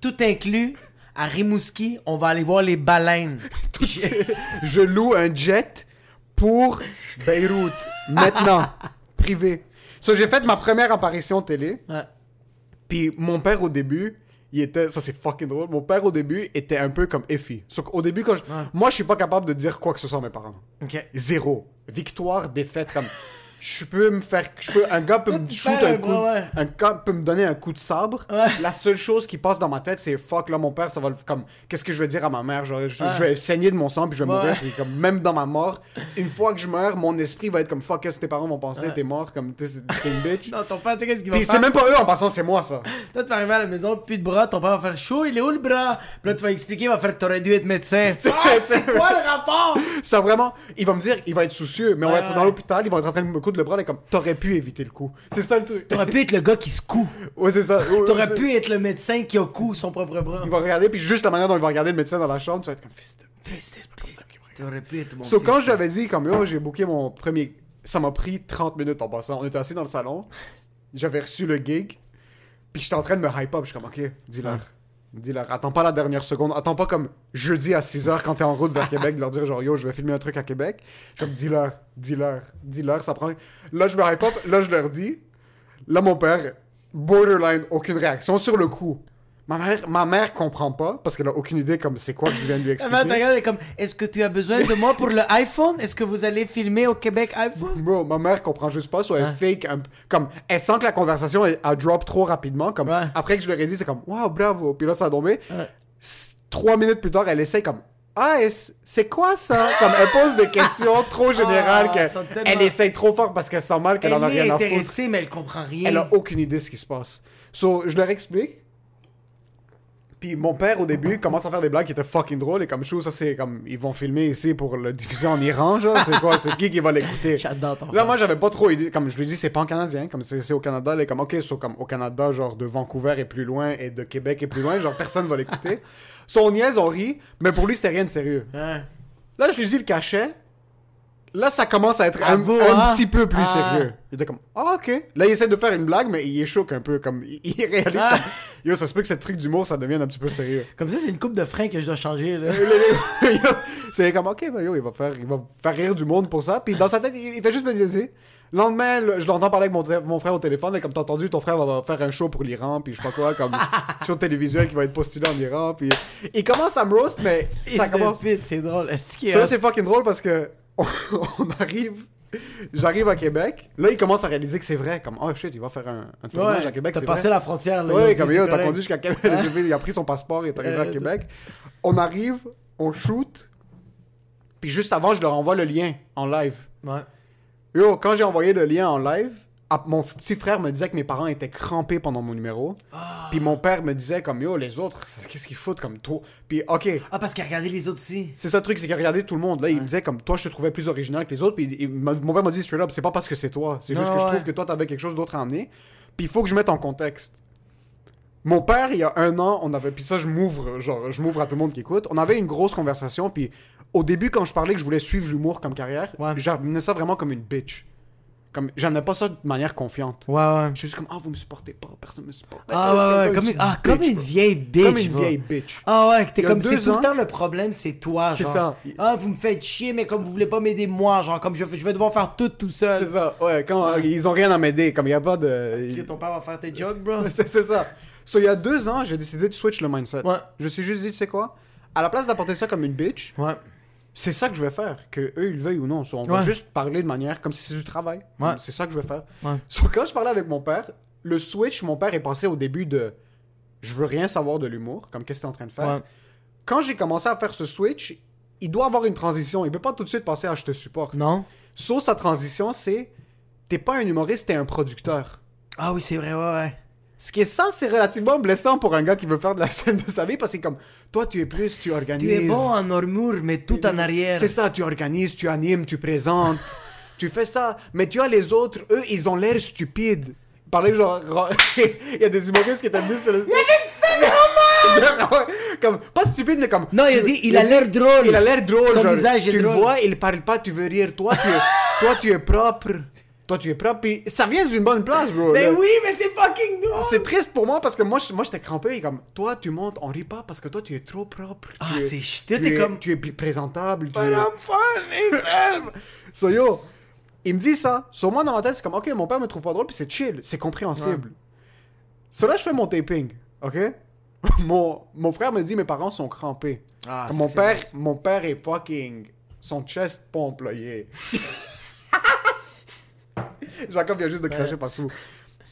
Speaker 5: tout inclus, à Rimouski, on va aller voir les baleines.
Speaker 4: Je loue un jet pour Beyrouth, maintenant, privé. So, j'ai fait ma première apparition télé.
Speaker 5: Ouais.
Speaker 4: Puis mon père au début, il était, ça c'est fucking drôle. Mon père au début était un peu comme Effie. au début, quand je- moi je suis pas capable de dire quoi que ce soit à mes parents.
Speaker 5: Ok.
Speaker 4: Zéro. Victoire, défaite, comme je peux me faire, je peux, un gars peut me shoot un coup,
Speaker 5: ouais.
Speaker 4: un gars peut me donner un coup de sabre.
Speaker 5: Ouais.
Speaker 4: La seule chose qui passe dans ma tête, c'est fuck là mon père, ça va le, comme qu'est-ce que je vais dire à ma mère, je,
Speaker 5: Ouais.
Speaker 4: je vais saigner de mon sang puis je vais mourir. Puis comme même dans ma mort, une fois que je meurs, mon esprit va être comme fuck, qu'est-ce que tes parents vont penser, t'es mort, comme t'es une bitch.
Speaker 5: Non, ton père, tu sais qu'est-ce qu'il va
Speaker 4: Puis c'est même pas eux en passant, c'est moi ça.
Speaker 5: Toi, tu vas arriver à la maison, plus de bras, ton père va faire chaud, il est où le bras? Puis là, tu vas expliquer, il va faire, t'aurais dû être médecin.
Speaker 4: C'est-
Speaker 5: Ah, c'est quoi le rapport?
Speaker 4: Ça vraiment, il va me dire, il va être soucieux, mais on va être dans l'hôpital, il va être en train de me coudre le bras, et comme t'aurais pu éviter le coup. C'est ça le truc.
Speaker 5: T'aurais pu être le gars qui se coud.
Speaker 4: Ouais, c'est ça. Ouais,
Speaker 5: T'aurais
Speaker 4: c'est-
Speaker 5: pu être le médecin qui a cou son propre bras.
Speaker 4: Il va regarder, puis juste la manière dont il va regarder le médecin dans la chambre, tu vas être comme fils de.
Speaker 5: T'aurais pu être mon
Speaker 4: So,
Speaker 5: fils.
Speaker 4: quand je lui avais dit, comme yo, j'ai booké mon premier. Ça m'a pris 30 minutes en passant. On était assis dans le salon, j'avais reçu le gig, puis j'étais en train de me hype up. Je suis comme, ok, dis-leur. Dis-leur, attends pas la dernière seconde, attends pas comme jeudi à 6h quand t'es en route vers Québec, de leur dire genre yo, je vais filmer un truc à Québec. Dis-leur, dis-leur, dis-leur, ça prend. Là, je me hype up, là, je leur dis. Là, mon père, borderline, aucune réaction sur le coup. Ma mère, ma mère comprend pas parce qu'elle a aucune idée comme c'est quoi que je viens de lui
Speaker 5: Ah,
Speaker 4: expliquer.
Speaker 5: regarde, elle est comme, est-ce que tu as besoin de moi pour le iPhone? Est-ce que vous allez filmer au Québec iPhone?
Speaker 4: Bro, ma mère comprend juste pas, soit elle
Speaker 5: Ouais.
Speaker 4: fake un comme elle sent que la conversation elle, elle drop trop rapidement comme
Speaker 5: Ouais.
Speaker 4: après que je leur ai dit c'est comme waouh bravo puis là ça a tombé
Speaker 5: Ouais.
Speaker 4: Trois minutes plus tard elle essaie comme ah c'est quoi ça? Comme elle pose des questions trop générales
Speaker 5: Ah,
Speaker 4: que
Speaker 5: sont tellement-
Speaker 4: elle essaie trop fort parce qu'elle sent mal qu'elle en a
Speaker 5: Elle est
Speaker 4: rien à foutre
Speaker 5: intéressée, mais elle comprend rien.
Speaker 4: elle a aucune idée de ce qui se passe so je leur explique puis mon père au début commence à faire des blagues qui étaient fucking drôles et comme chose ça c'est comme ils vont filmer ici pour le diffuser en Iran genre c'est quoi c'est qui qui va l'écouter?
Speaker 5: J'adore
Speaker 4: Là, moi, j'avais pas trop idée. Comme je lui dis, c'est pas en canadien. Comme c'est au Canada. Est comme, OK, so, comme au Canada, genre de Vancouver est plus loin et de Québec est plus loin. Genre, personne va l'écouter. Son niaise, on rit. Mais pour lui, c'était rien de sérieux.
Speaker 5: Hein?
Speaker 4: Là, je lui dis le cachet. Là, ça commence à être un,
Speaker 5: hein?
Speaker 4: petit peu plus
Speaker 5: Ah.
Speaker 4: sérieux. Il était comme, ah, OK. Là, il essaie de faire une blague, mais il est choqué un peu. Comme, il, il réalise
Speaker 5: Ah.
Speaker 4: yo, ça se peut que ce truc d'humour, ça devienne un petit peu sérieux.
Speaker 5: Comme ça, c'est une coupe de frein que je dois changer, là.
Speaker 4: c'est comme, ok, ben yo, il va, faire, il va faire rire du monde pour ça. Puis dans sa tête, il, il fait juste me. Le lendemain, le- je l'entends parler avec mon, mon frère au téléphone. Et comme t'as entendu, ton frère va faire un show pour l'Iran. Puis je sais pas quoi, comme show télévisuel qui va être postulé en Iran. Puis il commence à me roast, mais ça commence.
Speaker 5: pute, c'est drôle. Qu'il
Speaker 4: Ça, c'est fucking drôle parce que on, arrive. J'arrive à Québec. Là, il commence à réaliser que c'est vrai. Comme, oh shit, il va faire un, un tournage
Speaker 5: Ouais,
Speaker 4: à Québec.
Speaker 5: T'as passé
Speaker 4: vrai.
Speaker 5: la frontière, là.
Speaker 4: Ouais, comme t'as conduit jusqu'à Québec. il a pris son passeport, il est arrivé à
Speaker 5: Euh,
Speaker 4: Québec. On arrive, on shoot. Puis juste avant, je leur envoie le lien en live.
Speaker 5: Ouais.
Speaker 4: Yo, quand j'ai envoyé le lien en live, ah, mon petit frère me disait que mes parents étaient crampés pendant mon numéro.
Speaker 5: Ah.
Speaker 4: Puis mon père me disait comme yo, les autres, c'est- qu'est-ce qu'ils foutent comme trop. Puis ok,
Speaker 5: Ah, parce qu'il a regardé les autres aussi.
Speaker 4: c'est ça le truc, c'est qu'il regardait tout le monde. Là, il me disait comme toi, je te trouvais plus original que les autres. Puis il- il m'a- mon père m'a dit straight up, c'est pas parce que c'est toi, c'est juste que je trouve que toi, t'avais quelque chose d'autre à amener. Puis il faut que je mette en contexte. Mon père, il y a un an, on avait. Puis ça, je m'ouvre, genre, je m'ouvre à tout le monde qui écoute. On avait une grosse conversation. Puis au début, quand je parlais que je voulais suivre l'humour comme carrière,
Speaker 5: Ouais.
Speaker 4: j'amenais ça vraiment comme une bitch. Comme, j'amenais pas ça de manière confiante.
Speaker 5: Ouais, ouais.
Speaker 4: Je suis juste comme, ah, vous me supportez pas, personne me supporte.
Speaker 5: Ah, ouais, ouais.
Speaker 4: Comme
Speaker 5: Comme
Speaker 4: une
Speaker 5: ah,
Speaker 4: petite
Speaker 5: comme
Speaker 4: bitch,
Speaker 5: une vieille bitch.
Speaker 4: Comme une vieille bitch.
Speaker 5: Ah ouais, t'es comme c'est tout le temps le problème, c'est toi.
Speaker 4: C'est ça.
Speaker 5: Ah, vous me faites chier, mais comme vous voulez pas m'aider moi, genre comme je, je vais devoir faire tout tout seul.
Speaker 4: C'est ça, ouais, quand euh, ils ont rien à m'aider, comme il y a pas de.
Speaker 5: Ok, ton père va faire tes jokes, bro.
Speaker 4: C'est c'est ça. So, il y a deux ans, j'ai décidé de switch le mindset.
Speaker 5: Ouais.
Speaker 4: Je suis juste dit, tu sais quoi? À la place d'apporter ça comme une bitch,
Speaker 5: Ouais.
Speaker 4: C'est ça que je vais faire, que eux ils le veuillent ou non. On va
Speaker 5: Ouais.
Speaker 4: juste parler de manière comme si c'est du travail.
Speaker 5: Ouais.
Speaker 4: C'est ça que je vais faire.
Speaker 5: Ouais.
Speaker 4: So, quand je parlais avec mon père, le switch, mon père est passé au début de je veux rien savoir de l'humour, comme qu'est-ce que t'es en train de faire. Quand j'ai commencé à faire ce switch, il doit avoir une transition. Il peut pas tout de suite passer à je te supporte.
Speaker 5: Non?
Speaker 4: Sauf sa transition, c'est t'es pas un humoriste, t'es un producteur.
Speaker 5: Ah oui, c'est vrai, ouais, ouais.
Speaker 4: Ce qui est ça, c'est relativement blessant pour un gars qui veut faire de la scène de sa vie parce que comme toi, tu es plus, tu organises.
Speaker 5: Tu es bon en humour, mais tout en arrière.
Speaker 4: C'est ça, tu organises, tu animes, tu présentes, tu fais ça. Mais tu as les autres, eux, ils ont l'air stupides. Parler genre, il y a des humoristes qui étaient venus sur le. Il y avait une Comme pas stupide, mais comme.
Speaker 5: Non, il a
Speaker 4: tu-
Speaker 5: dit, il a l'air drôle.
Speaker 4: Il a l'air drôle.
Speaker 5: Son
Speaker 4: genre,
Speaker 5: visage est
Speaker 4: tu
Speaker 5: drôle.
Speaker 4: le vois, il parle pas, tu veux rire. Toi, tu toi, tu es propre. Toi, tu es propre. Puis ça vient d'une bonne place, bro.
Speaker 5: Mais
Speaker 4: là.
Speaker 5: oui, mais c'est fucking drôle.
Speaker 4: C'est triste pour moi parce que moi, moi j'étais crampé et comme toi tu montes, on rit pas parce que toi tu es trop propre.
Speaker 5: Ah, c'est
Speaker 4: tu
Speaker 5: t'es
Speaker 4: es-
Speaker 5: comme-
Speaker 4: tu es présentable. Tu
Speaker 5: But
Speaker 4: es...
Speaker 5: I'm funny, man.
Speaker 4: So yo, il me dit ça. Sur moi dans ma tête c'est comme ok mon père me trouve pas drôle puis c'est chill, c'est compréhensible. So là je fais mon taping, ok? mon, mon frère me dit mes parents sont crampés.
Speaker 5: Ah,
Speaker 4: mon père, mon père est fucking, son chest pas employé. Jacob vient juste de cracher partout.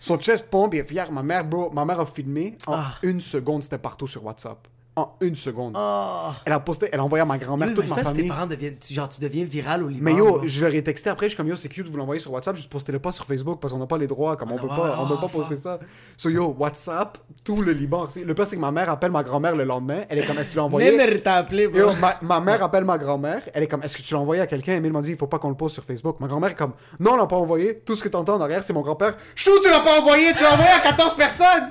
Speaker 4: Son chest pompe, il est fier. Ma mère, bro, ma mère a filmé. En
Speaker 5: Ah.
Speaker 4: une seconde, c'était partout sur WhatsApp. En une seconde.
Speaker 5: Oh.
Speaker 4: Elle a posté, elle a envoyé à ma grand-mère, toute ma
Speaker 5: toi, si tes
Speaker 4: famille.
Speaker 5: parents deviennent. tu- Genre, tu deviens viral au Liban.
Speaker 4: Mais yo, je leur ai texté après, je suis comme yo, c'est cute, vous l'envoyez sur WhatsApp, juste postez-le pas sur Facebook parce qu'on n'a pas les droits, comme on peut
Speaker 5: ouais,
Speaker 4: pas, on peut pas poster ça. So yo, WhatsApp, tout le Liban. Le pire, c'est que ma mère appelle ma grand-mère le lendemain, elle est comme, est-ce que tu l'as envoyé?
Speaker 5: Même t'a appelé, bro.
Speaker 4: Yo, ma, ma mère appelle ma grand-mère, elle est comme, est-ce que tu l'as envoyé à quelqu'un? Emile m'a dit, il faut pas qu'on le poste sur Facebook. Ma grand-mère est comme, non, on l'a pas envoyé. Tout ce que t'entends en arrière, c'est mon grand-père. Chou, tu l'as pas envoyé, tu l'as envoyé à 14 personnes!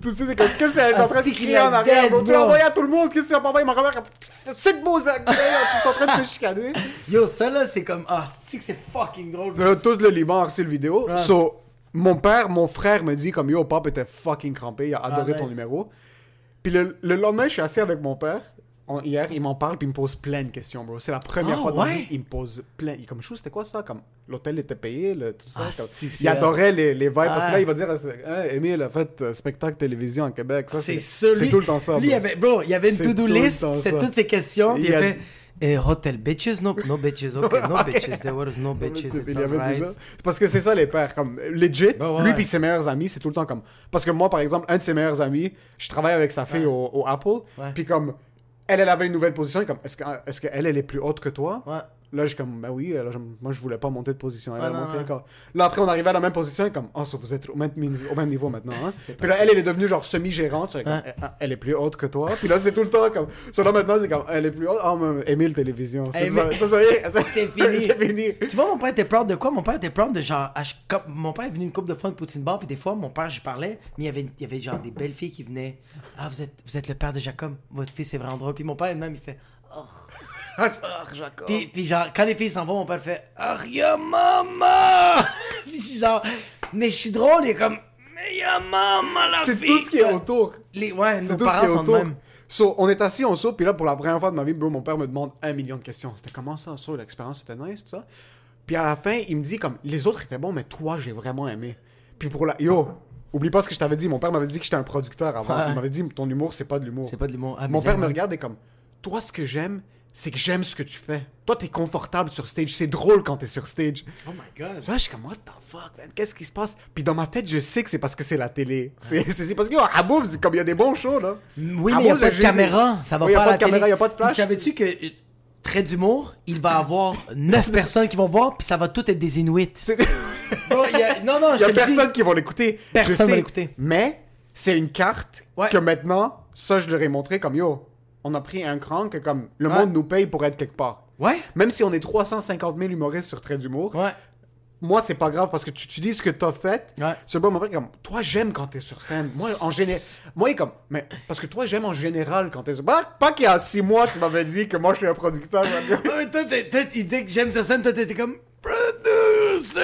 Speaker 4: Tout de suite, comme, qu'est-ce qu'elle est en train de crier en arrière? Tu l'as envoyé à tout le monde, qu'est-ce que tu pas envoyer? Ma grand-mère, comme, c'est beau, ça! Ils en train de se chicaner.
Speaker 5: Yo, ça là, c'est comme. Ah, c'est que c'est fucking drôle.
Speaker 4: Euh, Tout le Liban a reçu le vidéo. So, mon père, mon frère me dit comme yo, pop était fucking crampé, il a adoré ton
Speaker 5: nice.
Speaker 4: numéro. Puis le, le lendemain, je suis assis avec mon père. On- hier, il m'en parle puis il me pose plein de questions, bro. C'est la première
Speaker 5: Ah,
Speaker 4: fois de ma
Speaker 5: ouais?
Speaker 4: vie, il me pose plein. Il comme chou, c'était quoi ça? Comme l'hôtel était payé, le- tout ça.
Speaker 5: Ah,
Speaker 4: comme- il adorait les, les vibes parce que
Speaker 5: Ah.
Speaker 4: là, il va dire, hein, Emile a fait euh, spectacle télévision à Québec.
Speaker 5: C'est
Speaker 4: C'est tout le temps ça.
Speaker 5: Lui, il avait, bro, il avait une to-do list, c'est toutes ces questions,
Speaker 4: Il
Speaker 5: il
Speaker 4: y a-
Speaker 5: fait eh, Hotel bitches, no, no bitches, ok, no bitches, there was no bitches, it's
Speaker 4: Il y avait déjà- Parce que c'est ça les pères, comme legit,
Speaker 5: ouais,
Speaker 4: lui puis ses meilleurs amis, c'est tout le temps comme. Parce que moi, par exemple, un de ses meilleurs amis, je travaille avec sa fille au, au Apple, puis comme elle, elle avait une nouvelle position, comme est-ce que est-ce qu'elle, elle est plus haute que toi?
Speaker 5: Ouais.
Speaker 4: Là, je suis comme, ben oui, là, je- moi je voulais pas monter de position. Elle
Speaker 5: Ouais,
Speaker 4: a
Speaker 5: non,
Speaker 4: monté
Speaker 5: non.
Speaker 4: encore. Là, après, on arrivait à la même position, et comme, oh, ça, vous êtes au même, niveau- au même niveau maintenant. Hein? Puis là, elle, elle est devenue genre semi-gérante.
Speaker 5: Ouais.
Speaker 4: elle, elle est plus haute que toi. Puis là, c'est tout le temps comme. So là, maintenant, c'est comme, elle est plus haute. Oh, mais Émile Télévision. C'est
Speaker 5: Émile-
Speaker 4: ça, ça, ça y est, ça-
Speaker 5: C'est fini.
Speaker 4: c'est fini.
Speaker 5: Tu vois, mon père était proud de quoi? Mon père était proud de genre. mon père est venu une coupe de fois de Poutine Bar, puis des fois, mon père, je parlais, mais il y avait, il y avait genre des belles filles qui venaient. Ah, vous êtes, vous êtes le père de Jacob, votre fils c'est vraiment drôle. Puis mon père, même, il fait.
Speaker 4: Jacob.
Speaker 5: Puis, puis genre, quand les filles s'en vont, mon père fait Ah, y'a maman Puis je suis genre, mais je suis drôle, il est comme Mais y'a maman la
Speaker 4: C'est tout ce qui est autour.
Speaker 5: Les, ouais,
Speaker 4: C'est
Speaker 5: nos
Speaker 4: tout ce qui
Speaker 5: parents
Speaker 4: est
Speaker 5: sont de
Speaker 4: autour.
Speaker 5: même.
Speaker 4: So, on est assis, on soupe, puis là, pour la première fois de ma vie, bro, mon père me demande un million de questions. C'était comment ça, ça, l'expérience, c'était nice, tout ça? Puis à la fin, il me dit comme, les autres étaient bons, mais toi, j'ai vraiment aimé. Puis pour la... Yo, oublie pas ce que je t'avais dit. Mon père m'avait dit que j'étais un producteur avant.
Speaker 5: Ouais.
Speaker 4: Il m'avait dit, ton humour, c'est pas de l'humour.
Speaker 5: C'est pas de l'humour. Ah,
Speaker 4: Mon père me regarde et comme, toi, ce que j'aime, c'est que j'aime ce que tu fais. Toi, t'es confortable sur stage. C'est drôle quand t'es sur stage.
Speaker 5: Oh my god.
Speaker 4: Ça, je suis comme, what the fuck, man, qu'est-ce qui se passe? Puis dans ma tête, je sais que c'est parce que c'est la télé. C'est c'est- parce que, yo, Haboub, c'est comme il y a des bons shows, là.
Speaker 5: Oui,
Speaker 4: Ah,
Speaker 5: mais il n'y a pas de caméra.
Speaker 4: des-
Speaker 5: Ça va
Speaker 4: Oui, y
Speaker 5: pas
Speaker 4: a
Speaker 5: à
Speaker 4: pas
Speaker 5: la
Speaker 4: de caméra,
Speaker 5: télé.
Speaker 4: y a pas de flash.
Speaker 5: Savais-tu que Trait d'humour, il va avoir 9 personnes qui vont voir, puis ça va tout être des Inuits. Il y a- Non, non,
Speaker 4: Il
Speaker 5: je
Speaker 4: y
Speaker 5: te
Speaker 4: a
Speaker 5: dis.
Speaker 4: personne qui va l'écouter.
Speaker 5: Personne va l'écouter.
Speaker 4: Mais c'est une carte
Speaker 5: Ouais.
Speaker 4: que maintenant, ça, je leur ai montré comme yo. On a pris un cran que comme le
Speaker 5: Ouais.
Speaker 4: monde nous paye pour être quelque part.
Speaker 5: Ouais.
Speaker 4: Même si on est 350 000 humoristes sur Trait d'humour,
Speaker 5: Ouais.
Speaker 4: moi, c'est pas grave parce que tu utilises ce que t'as fait.
Speaker 5: Ouais.
Speaker 4: C'est bon, père, comme, toi, j'aime quand t'es sur scène. Moi, en général. Moi, il est comme, mais, parce que toi, j'aime en général quand t'es sur Pas, pas qu'il y a six mois, tu m'avais dit que moi, je suis un producteur.
Speaker 5: Ouais, toi, il dit que j'aime sa scène, toi, t'étais comme producer.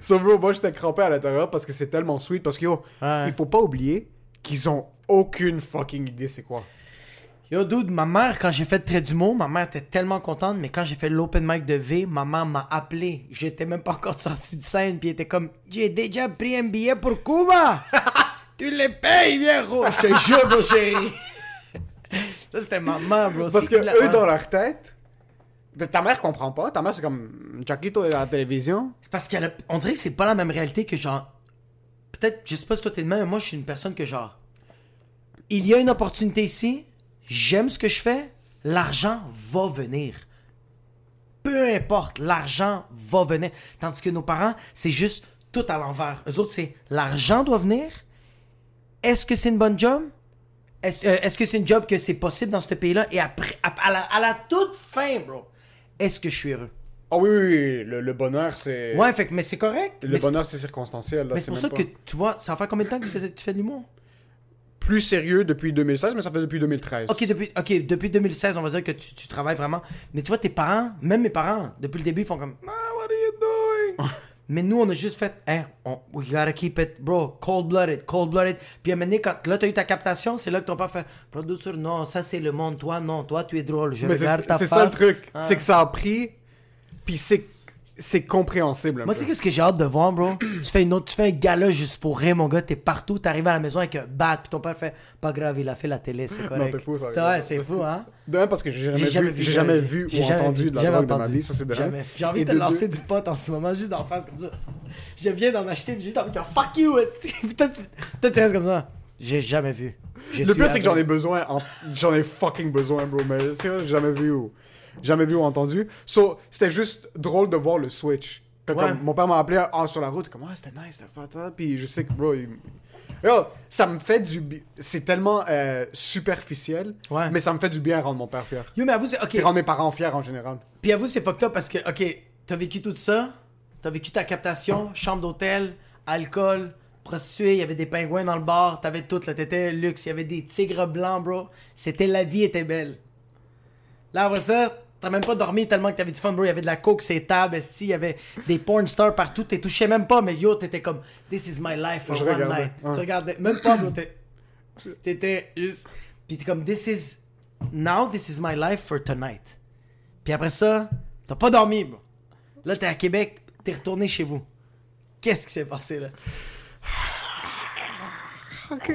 Speaker 4: So, bro, moi, j'étais crampé à l'intérieur parce que c'est tellement sweet. Parce que, yo,
Speaker 5: Ouais.
Speaker 4: il faut pas oublier qu'ils ont aucune fucking idée c'est quoi.
Speaker 5: Yo, dude, ma mère, quand j'ai fait Trait d'humour, ma mère était tellement contente, mais quand j'ai fait l'open mic de V, ma mère m'a appelé. J'étais même pas encore sorti de scène, puis elle était comme J'ai déjà pris un billet pour Cuba Tu les payes, viejo Je te jure, mon chéri. Ça, c'était ma mère, bro.
Speaker 4: Parce que eux, dans leur tête, ta mère comprend pas. Ta mère, c'est comme, Jackito est à la télévision.
Speaker 5: C'est parce qu'elle a- on dirait que c'est pas la même réalité que genre. Peut-être, je sais pas si toi t'es de même, mais moi je suis une personne que genre. Il y a une opportunité ici, j'aime ce que je fais, l'argent va venir. Peu importe, l'argent va venir. Tandis que nos parents, c'est juste tout à l'envers. Eux autres, c'est l'argent doit venir. Est-ce que c'est une bonne job? Est-ce euh, que c'est une job que c'est possible dans ce pays-là? Et après, à, à la, à la toute fin, bro, est-ce que je suis heureux?
Speaker 4: Ah oui, oui, oui, le, le bonheur, c'est.
Speaker 5: Ouais, fait mais c'est correct.
Speaker 4: Le
Speaker 5: Mais
Speaker 4: bonheur, c'est circonstanciel. là,
Speaker 5: mais c'est pour ça
Speaker 4: pas-
Speaker 5: que tu vois, ça fait combien de temps que tu fais, tu fais de l'humour?
Speaker 4: Plus sérieux depuis 2016, mais ça fait depuis 2013.
Speaker 5: Ok, depuis, ok, depuis 2016, on va dire que tu, tu travailles vraiment. Mais tu vois, tes parents, même mes parents, depuis le début, ils font comme Ah, What are you doing? Mais nous, on a juste fait, hein, on, we gotta keep it, bro, cold-blooded, cold-blooded. Puis à un moment donné, quand là, t'as eu ta captation, c'est là que ton père fait, producer, non, ça c'est le monde, toi, non, toi, tu es drôle, je
Speaker 4: Mais c'est
Speaker 5: regarde ta
Speaker 4: c'est
Speaker 5: face.
Speaker 4: ça le truc.
Speaker 5: Ah.
Speaker 4: C'est que ça a pris, puis c'est c'est compréhensible. un
Speaker 5: Moi, tu sais, qu'est-ce que j'ai hâte de voir, bro? tu fais une autre, tu fais un gala juste pour rire, mon gars, t'es partout, t'arrives à la maison avec un bat, puis ton père fait, pas grave, il a fait la télé, c'est correct.
Speaker 4: t'es fou, ça,
Speaker 5: Ouais, c'est fou, hein?
Speaker 4: De même parce que j'ai jamais, vu, j'ai
Speaker 5: jamais vu.
Speaker 4: ou
Speaker 5: jamais
Speaker 4: entendu
Speaker 5: vu,
Speaker 4: de la drogue de ma
Speaker 5: entendu.
Speaker 4: vie, ça c'est de un.
Speaker 5: Jamais. J'ai envie
Speaker 4: Et
Speaker 5: de te lancer
Speaker 4: deux-
Speaker 5: du pot en ce moment, juste d'en face comme ça. Je viens d'en acheter, mais j'ai juste envie de dire fuck you. Puis toi, tu restes comme ça. J'ai jamais vu. Je
Speaker 4: Le pire, c'est que j'en ai besoin, en- j'en ai fucking besoin, bro, mais j'ai jamais vu ou jamais vu ou entendu. So, c'était juste drôle de voir le switch. Que
Speaker 5: Ouais.
Speaker 4: comme mon père m'a appelé ah, sur la route, comme, ah, c'était nice, c'était ça. puis je sais que, bro, il- Yo, ça me fait du bien. C'est tellement euh, superficiel,
Speaker 5: Ouais.
Speaker 4: mais ça me fait du bien rendre mon père fier.
Speaker 5: Yo, mais avoue, c'est. Ok.
Speaker 4: Et rendre mes parents fiers en général.
Speaker 5: Puis avoue, c'est fucked up parce que, ok, t'as vécu tout ça, t'as vécu ta captation, chambre d'hôtel, alcool, prostituées, il y avait des pingouins dans le bar, t'avais tout, là, t'étais luxe, il y avait des tigres blancs, bro. C'était la vie était belle. Là, après ça, t'as même pas dormi tellement que t'avais du fun, bro. Il y avait de la coke, ces tables, esti, il y avait des porn stars partout, t'es touché même pas, mais yo, t'étais comme, this is my life for
Speaker 4: Je
Speaker 5: one
Speaker 4: regardais,
Speaker 5: night. Tu regardais, même pas, bro, t'étais juste, pis t'es comme, this is, now this is my life for tonight. Puis après ça, t'as pas dormi, bro. Là, t'es à Québec, t'es retourné chez vous. Qu'est-ce qui s'est passé, là?
Speaker 4: Ok.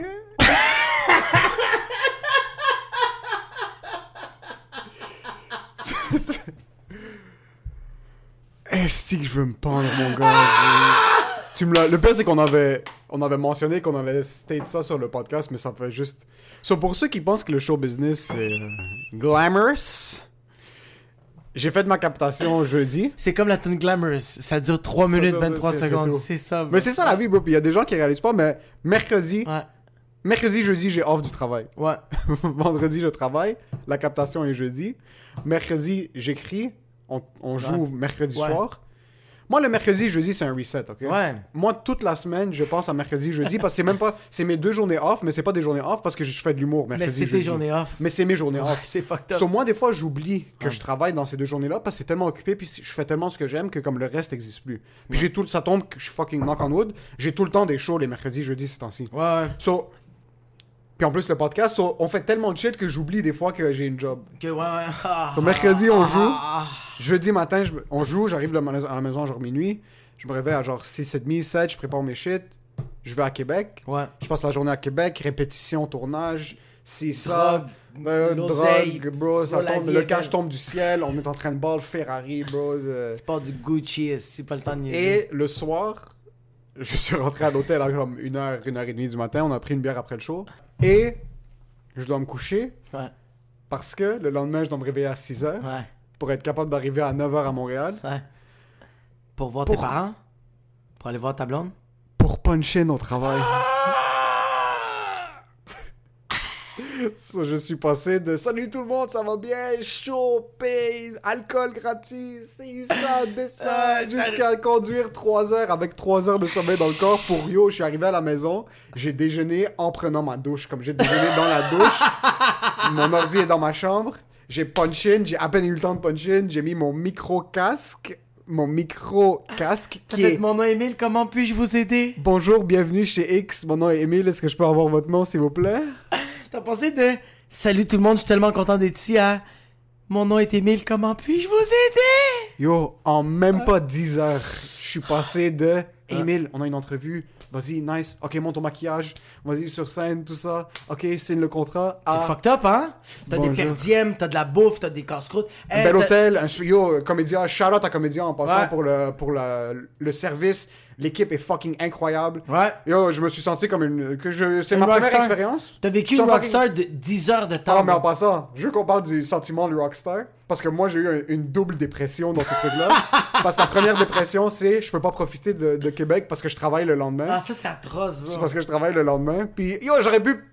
Speaker 4: Est-ce que je veux me pendre, mon gars? tu me l'as- Le pire, c'est qu'on avait, on avait mentionné qu'on allait state ça sur le podcast, mais ça fait juste. So, pour ceux qui pensent que le show business c'est euh, glamorous, j'ai fait ma captation jeudi.
Speaker 5: C'est comme la tune Glamorous. Ça dure 3 minutes
Speaker 4: dure-
Speaker 5: 23
Speaker 4: c'est- c'est
Speaker 5: secondes. C'est ça. bro.
Speaker 4: Mais c'est ça la vie, bro. Puis il y a des gens qui réalisent pas, mais mercredi,
Speaker 5: Ouais.
Speaker 4: mercredi, jeudi, j'ai off du travail.
Speaker 5: Ouais.
Speaker 4: Vendredi, je travaille. La captation est jeudi. Mercredi, j'écris. On, on joue mercredi
Speaker 5: Ouais.
Speaker 4: soir. Moi, le mercredi, jeudi, c'est un reset, ok?
Speaker 5: Ouais.
Speaker 4: Moi, toute la semaine, je pense à mercredi, jeudi, parce que c'est même pas... C'est mes deux journées off, mais c'est pas des journées off parce que je fais de l'humour
Speaker 5: Mais
Speaker 4: mercredi,
Speaker 5: c'est tes
Speaker 4: jeudi.
Speaker 5: journées off.
Speaker 4: Mais c'est mes journées off.
Speaker 5: C'est fucked up.
Speaker 4: Sur moi, des fois, j'oublie que je travaille dans ces deux journées-là parce que c'est tellement occupé puis je fais tellement ce que j'aime que comme le reste n'existe plus. Puis j'ai tout... Ça tombe que je suis fucking knock on wood. J'ai tout le temps des shows les mercredis, jeudis, ces temps-ci.
Speaker 5: Ouais, ouais.
Speaker 4: So, puis en plus, le podcast, on fait tellement de shit que j'oublie des fois que j'ai une job.
Speaker 5: Que ouais, ouais. Ah,
Speaker 4: So, mercredi, on
Speaker 5: ah,
Speaker 4: joue.
Speaker 5: ah,
Speaker 4: Jeudi matin, je- on joue, j'arrive à la maison à genre minuit. Je me réveille à genre 6h30, 7, je prépare mes shit. Je vais à Québec.
Speaker 5: Ouais.
Speaker 4: Je passe la journée à Québec, répétition, tournage. C'est ça. Euh, drogue, bro, ça
Speaker 5: bro, la
Speaker 4: tombe,
Speaker 5: vie
Speaker 4: le cash tombe du ciel, on est en train de ball Ferrari, bro. euh.
Speaker 5: Tu pars du Gucci, c'est pas le temps de.
Speaker 4: Et le soir, je suis rentré à l'hôtel à comme une heure, une heure et demie du matin. On a pris une bière après le show. Et je dois me coucher
Speaker 5: Ouais.
Speaker 4: parce que le lendemain, je dois me réveiller à 6 heures
Speaker 5: Ouais.
Speaker 4: pour être capable d'arriver à 9 heures à Montréal
Speaker 5: Ouais. Pour voir
Speaker 4: Pour-
Speaker 5: tes parents? Pour aller voir ta blonde?
Speaker 4: pour puncher nos travail. So, je suis passé de salut tout le monde, ça va bien, chaud, paye, alcool gratuit, c'est ça, descend,
Speaker 5: Ah,
Speaker 4: jusqu'à conduire 3 heures avec 3 heures de sommeil dans le corps pour yo. Je suis arrivé à la maison, j'ai déjeuné en prenant ma douche, comme j'ai déjeuné dans la douche. mon ordi est dans ma chambre, j'ai punch in, j'ai à peine eu le temps de punch in, j'ai mis mon micro casque, mon micro casque qui est
Speaker 5: mon nom est Emile, comment puis-je vous aider?
Speaker 4: Bonjour, bienvenue chez X. Mon nom est Emile. Est-ce que je peux avoir votre nom, s'il vous plaît?
Speaker 5: T'as pensé de Salut tout le monde, je suis tellement content d'être ici à Mon nom est Emile, comment puis-je vous aider?
Speaker 4: Yo, en même pas 10 heures, je suis passé de Emile, on a une entrevue. Vas-y, nice. Ok, monte ton maquillage. Vas-y, sur scène, tout ça. Ok, signe le contrat.
Speaker 5: C'est
Speaker 4: Ah,
Speaker 5: fucked up, hein? T'as des perdièmes, t'as de la bouffe, t'as des casse-croûtes.
Speaker 4: un bel
Speaker 5: t'as-
Speaker 4: hôtel, un yo, comédien, shout out à comédien en passant
Speaker 5: Ouais.
Speaker 4: pour, le, pour la- le service. L'équipe est fucking incroyable.
Speaker 5: Ouais.
Speaker 4: Yo, je me suis senti comme une. que je C'est ma première expérience.
Speaker 5: T'as vécu une
Speaker 4: fucking-
Speaker 5: rockstar de 10 heures de temps.
Speaker 4: Ah, mais en passant, je veux qu'on parle du sentiment de rockstar. Parce que moi, j'ai eu un- une double dépression dans ce truc-là. parce que la première dépression, c'est je peux pas profiter de, de Québec parce que je travaille le lendemain.
Speaker 5: Ah, ça, c'est atroce,
Speaker 4: c'est parce que je travaille le lendemain. Puis, yo, j'aurais pu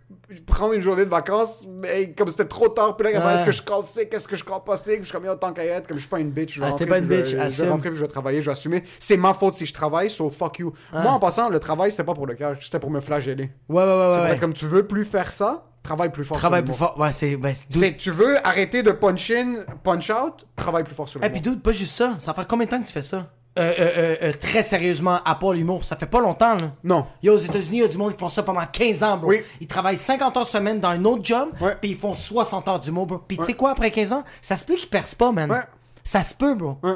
Speaker 4: prendre une journée de vacances, mais comme c'était trop tard, puis là,
Speaker 5: Ouais.
Speaker 4: est-ce que je cale sick, est-ce que je cale pas sick? Je suis comme, yo, tant qu'à être, comme je suis pas une bitch, je vais
Speaker 5: Ah,
Speaker 4: rentrer,
Speaker 5: t'es pas une
Speaker 4: je vais-
Speaker 5: bitch,
Speaker 4: je vais rentrer, puis je vais travailler, je vais assumer. C'est ma faute si je travaille, so fuck you. Moi, en passant, le travail, c'était pas pour le cash, c'était pour me flageller.
Speaker 5: Ouais, ouais, ouais,
Speaker 4: C'est
Speaker 5: ouais.
Speaker 4: comme tu veux plus faire ça, travaille plus fort. sur
Speaker 5: Travaille
Speaker 4: le
Speaker 5: plus fort. Ouais, c'est. Ben, c'est
Speaker 4: C'est tu veux arrêter de punch in, punch out, travaille plus fort sur le
Speaker 5: Et
Speaker 4: mot.
Speaker 5: puis, dude, pas juste ça. Ça fait combien de temps que tu fais ça? Euh, euh, euh, euh, très sérieusement, à part l'humour, ça fait pas longtemps, là.
Speaker 4: Non.
Speaker 5: Yo, aux États-Unis, il y a du monde qui font ça pendant 15 ans, bro.
Speaker 4: Oui.
Speaker 5: Ils travaillent 50 heures semaine dans un autre job,
Speaker 4: Ouais.
Speaker 5: puis ils font 60 heures d'humour, bro. Puis tu sais quoi, après 15 ans, ça se peut qu'ils percent pas, man.
Speaker 4: Ouais.
Speaker 5: Ça se peut, bro.
Speaker 4: Ouais.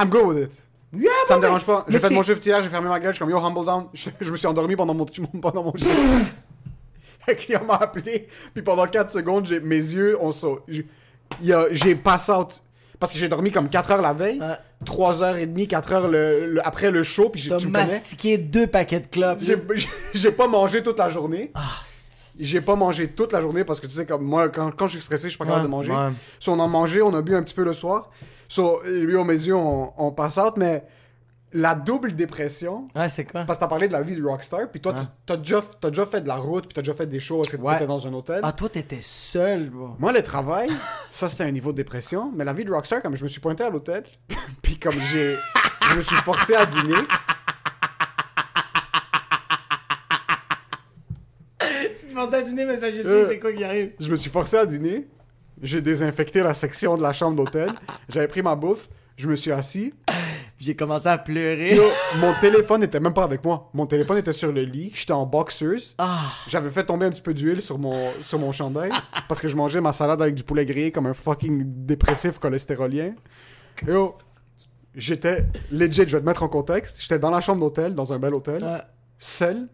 Speaker 4: I'm good with it.
Speaker 5: Yeah,
Speaker 4: Ça me dérange
Speaker 5: mais-
Speaker 4: pas.
Speaker 5: mais
Speaker 4: J'ai fait
Speaker 5: c'est-
Speaker 4: mon shift hier, j'ai fermé ma gueule, je suis comme yo, humble down. Je, je me suis endormi pendant mon, pendant mon shift. Le client m'a appelé, puis pendant 4 secondes, mes yeux ont sauté. J'ai, pass out. Parce que j'ai dormi comme 4 heures la veille,
Speaker 5: Ouais.
Speaker 4: 3 heures et demie, 4 heures le, le- après le show, puis j'ai, connais.
Speaker 5: mastiqué deux paquets de clubs.
Speaker 4: J'ai, pas mangé toute la journée.
Speaker 5: Ah,
Speaker 4: J'ai pas mangé toute la journée parce que tu sais, comme moi, quand, quand je suis stressé, je suis pas capable de manger.
Speaker 5: ouais.
Speaker 4: So, on a mangé, on a bu un petit peu le soir. So, lui, aux mes yeux, on, on passe out, mais la double dépression,
Speaker 5: Ouais, c'est quoi?
Speaker 4: parce que t'as parlé de la vie de rockstar, puis toi, t'as déjà, déjà fait de la route, puis t'as déjà fait des parce que
Speaker 5: Ouais.
Speaker 4: t'étais dans un hôtel.
Speaker 5: Ah, toi, t'étais seul, bro.
Speaker 4: Moi, le travail, ça c'était un niveau de dépression, mais la vie de rockstar, comme je me suis pointé à l'hôtel, puis comme j'ai, je me suis forcé à dîner.
Speaker 5: tu pensais à dîner, mais je sais
Speaker 4: Euh.
Speaker 5: c'est quoi qui arrive?
Speaker 4: Je me suis forcé à dîner. J'ai désinfecté la section de la chambre d'hôtel. J'avais pris ma bouffe. Je me suis assis.
Speaker 5: J'ai commencé à pleurer.
Speaker 4: Yo, mon téléphone était même pas avec moi. Mon téléphone était sur le lit. J'étais en boxers.
Speaker 5: Ah,
Speaker 4: J'avais fait tomber un petit peu d'huile sur mon, sur mon chandail parce que je mangeais ma salade avec du poulet grillé comme un fucking dépressif cholestérolien. Yo, j'étais legit, je vais te mettre en contexte. J'étais dans la chambre d'hôtel, dans un bel hôtel, seul,